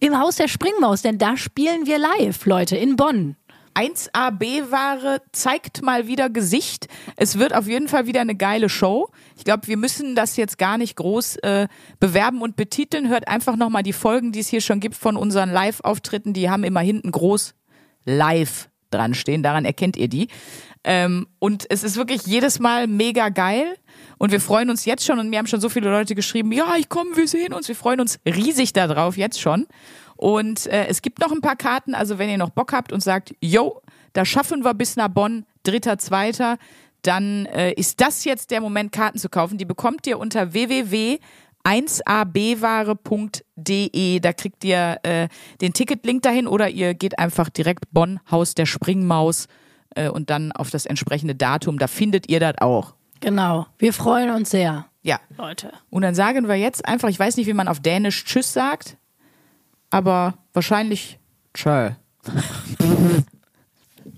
im Haus der Springmaus, denn da spielen wir live, Leute, in Bonn. 1AB-Ware zeigt mal wieder Gesicht. Es wird auf jeden Fall wieder eine geile Show. Ich glaube, wir müssen das jetzt gar nicht groß äh, bewerben und betiteln. Hört einfach nochmal die Folgen, die es hier schon gibt von unseren Live-Auftritten. Die haben immer hinten groß live dran stehen. Daran erkennt ihr die. Ähm, und es ist wirklich jedes Mal mega geil. Und wir freuen uns jetzt schon. Und mir haben schon so viele Leute geschrieben, ja, ich komme, wir sehen uns. Wir freuen uns riesig darauf jetzt schon. Und äh, es gibt noch ein paar Karten. Also wenn ihr noch Bock habt und sagt, yo, da schaffen wir bis nach Bonn, dritter, zweiter, dann äh, ist das jetzt der Moment, Karten zu kaufen. Die bekommt ihr unter www.1abware.de. Da kriegt ihr äh, den Ticketlink dahin oder ihr geht einfach direkt Bonn, Haus der Springmaus äh, und dann auf das entsprechende Datum. Da findet ihr das auch. Genau. Wir freuen uns sehr, Ja. Leute. Und dann sagen wir jetzt einfach, ich weiß nicht, wie man auf Dänisch Tschüss sagt, aber wahrscheinlich Tschö.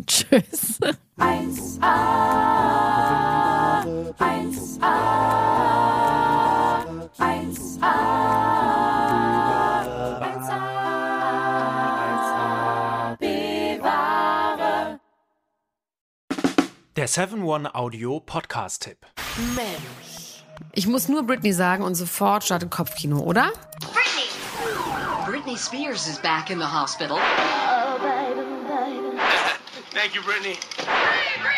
Tschüss. 1A, 1A, 1A, 1A, Der 7-One Audio Podcast-Tipp. Ich muss nur Britney sagen und sofort startet Kopfkino, oder? Britney! Britney Spears is back in the hospital. Thank you, Brittany. Free Britney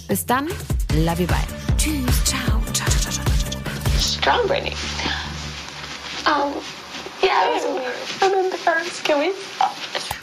Bis dann, love you, bye. Tschüss, ciao, ciao, ciao, ciao, ciao, ciao. Strong Britney. Um, yeah, it was weird. And then the first, can we?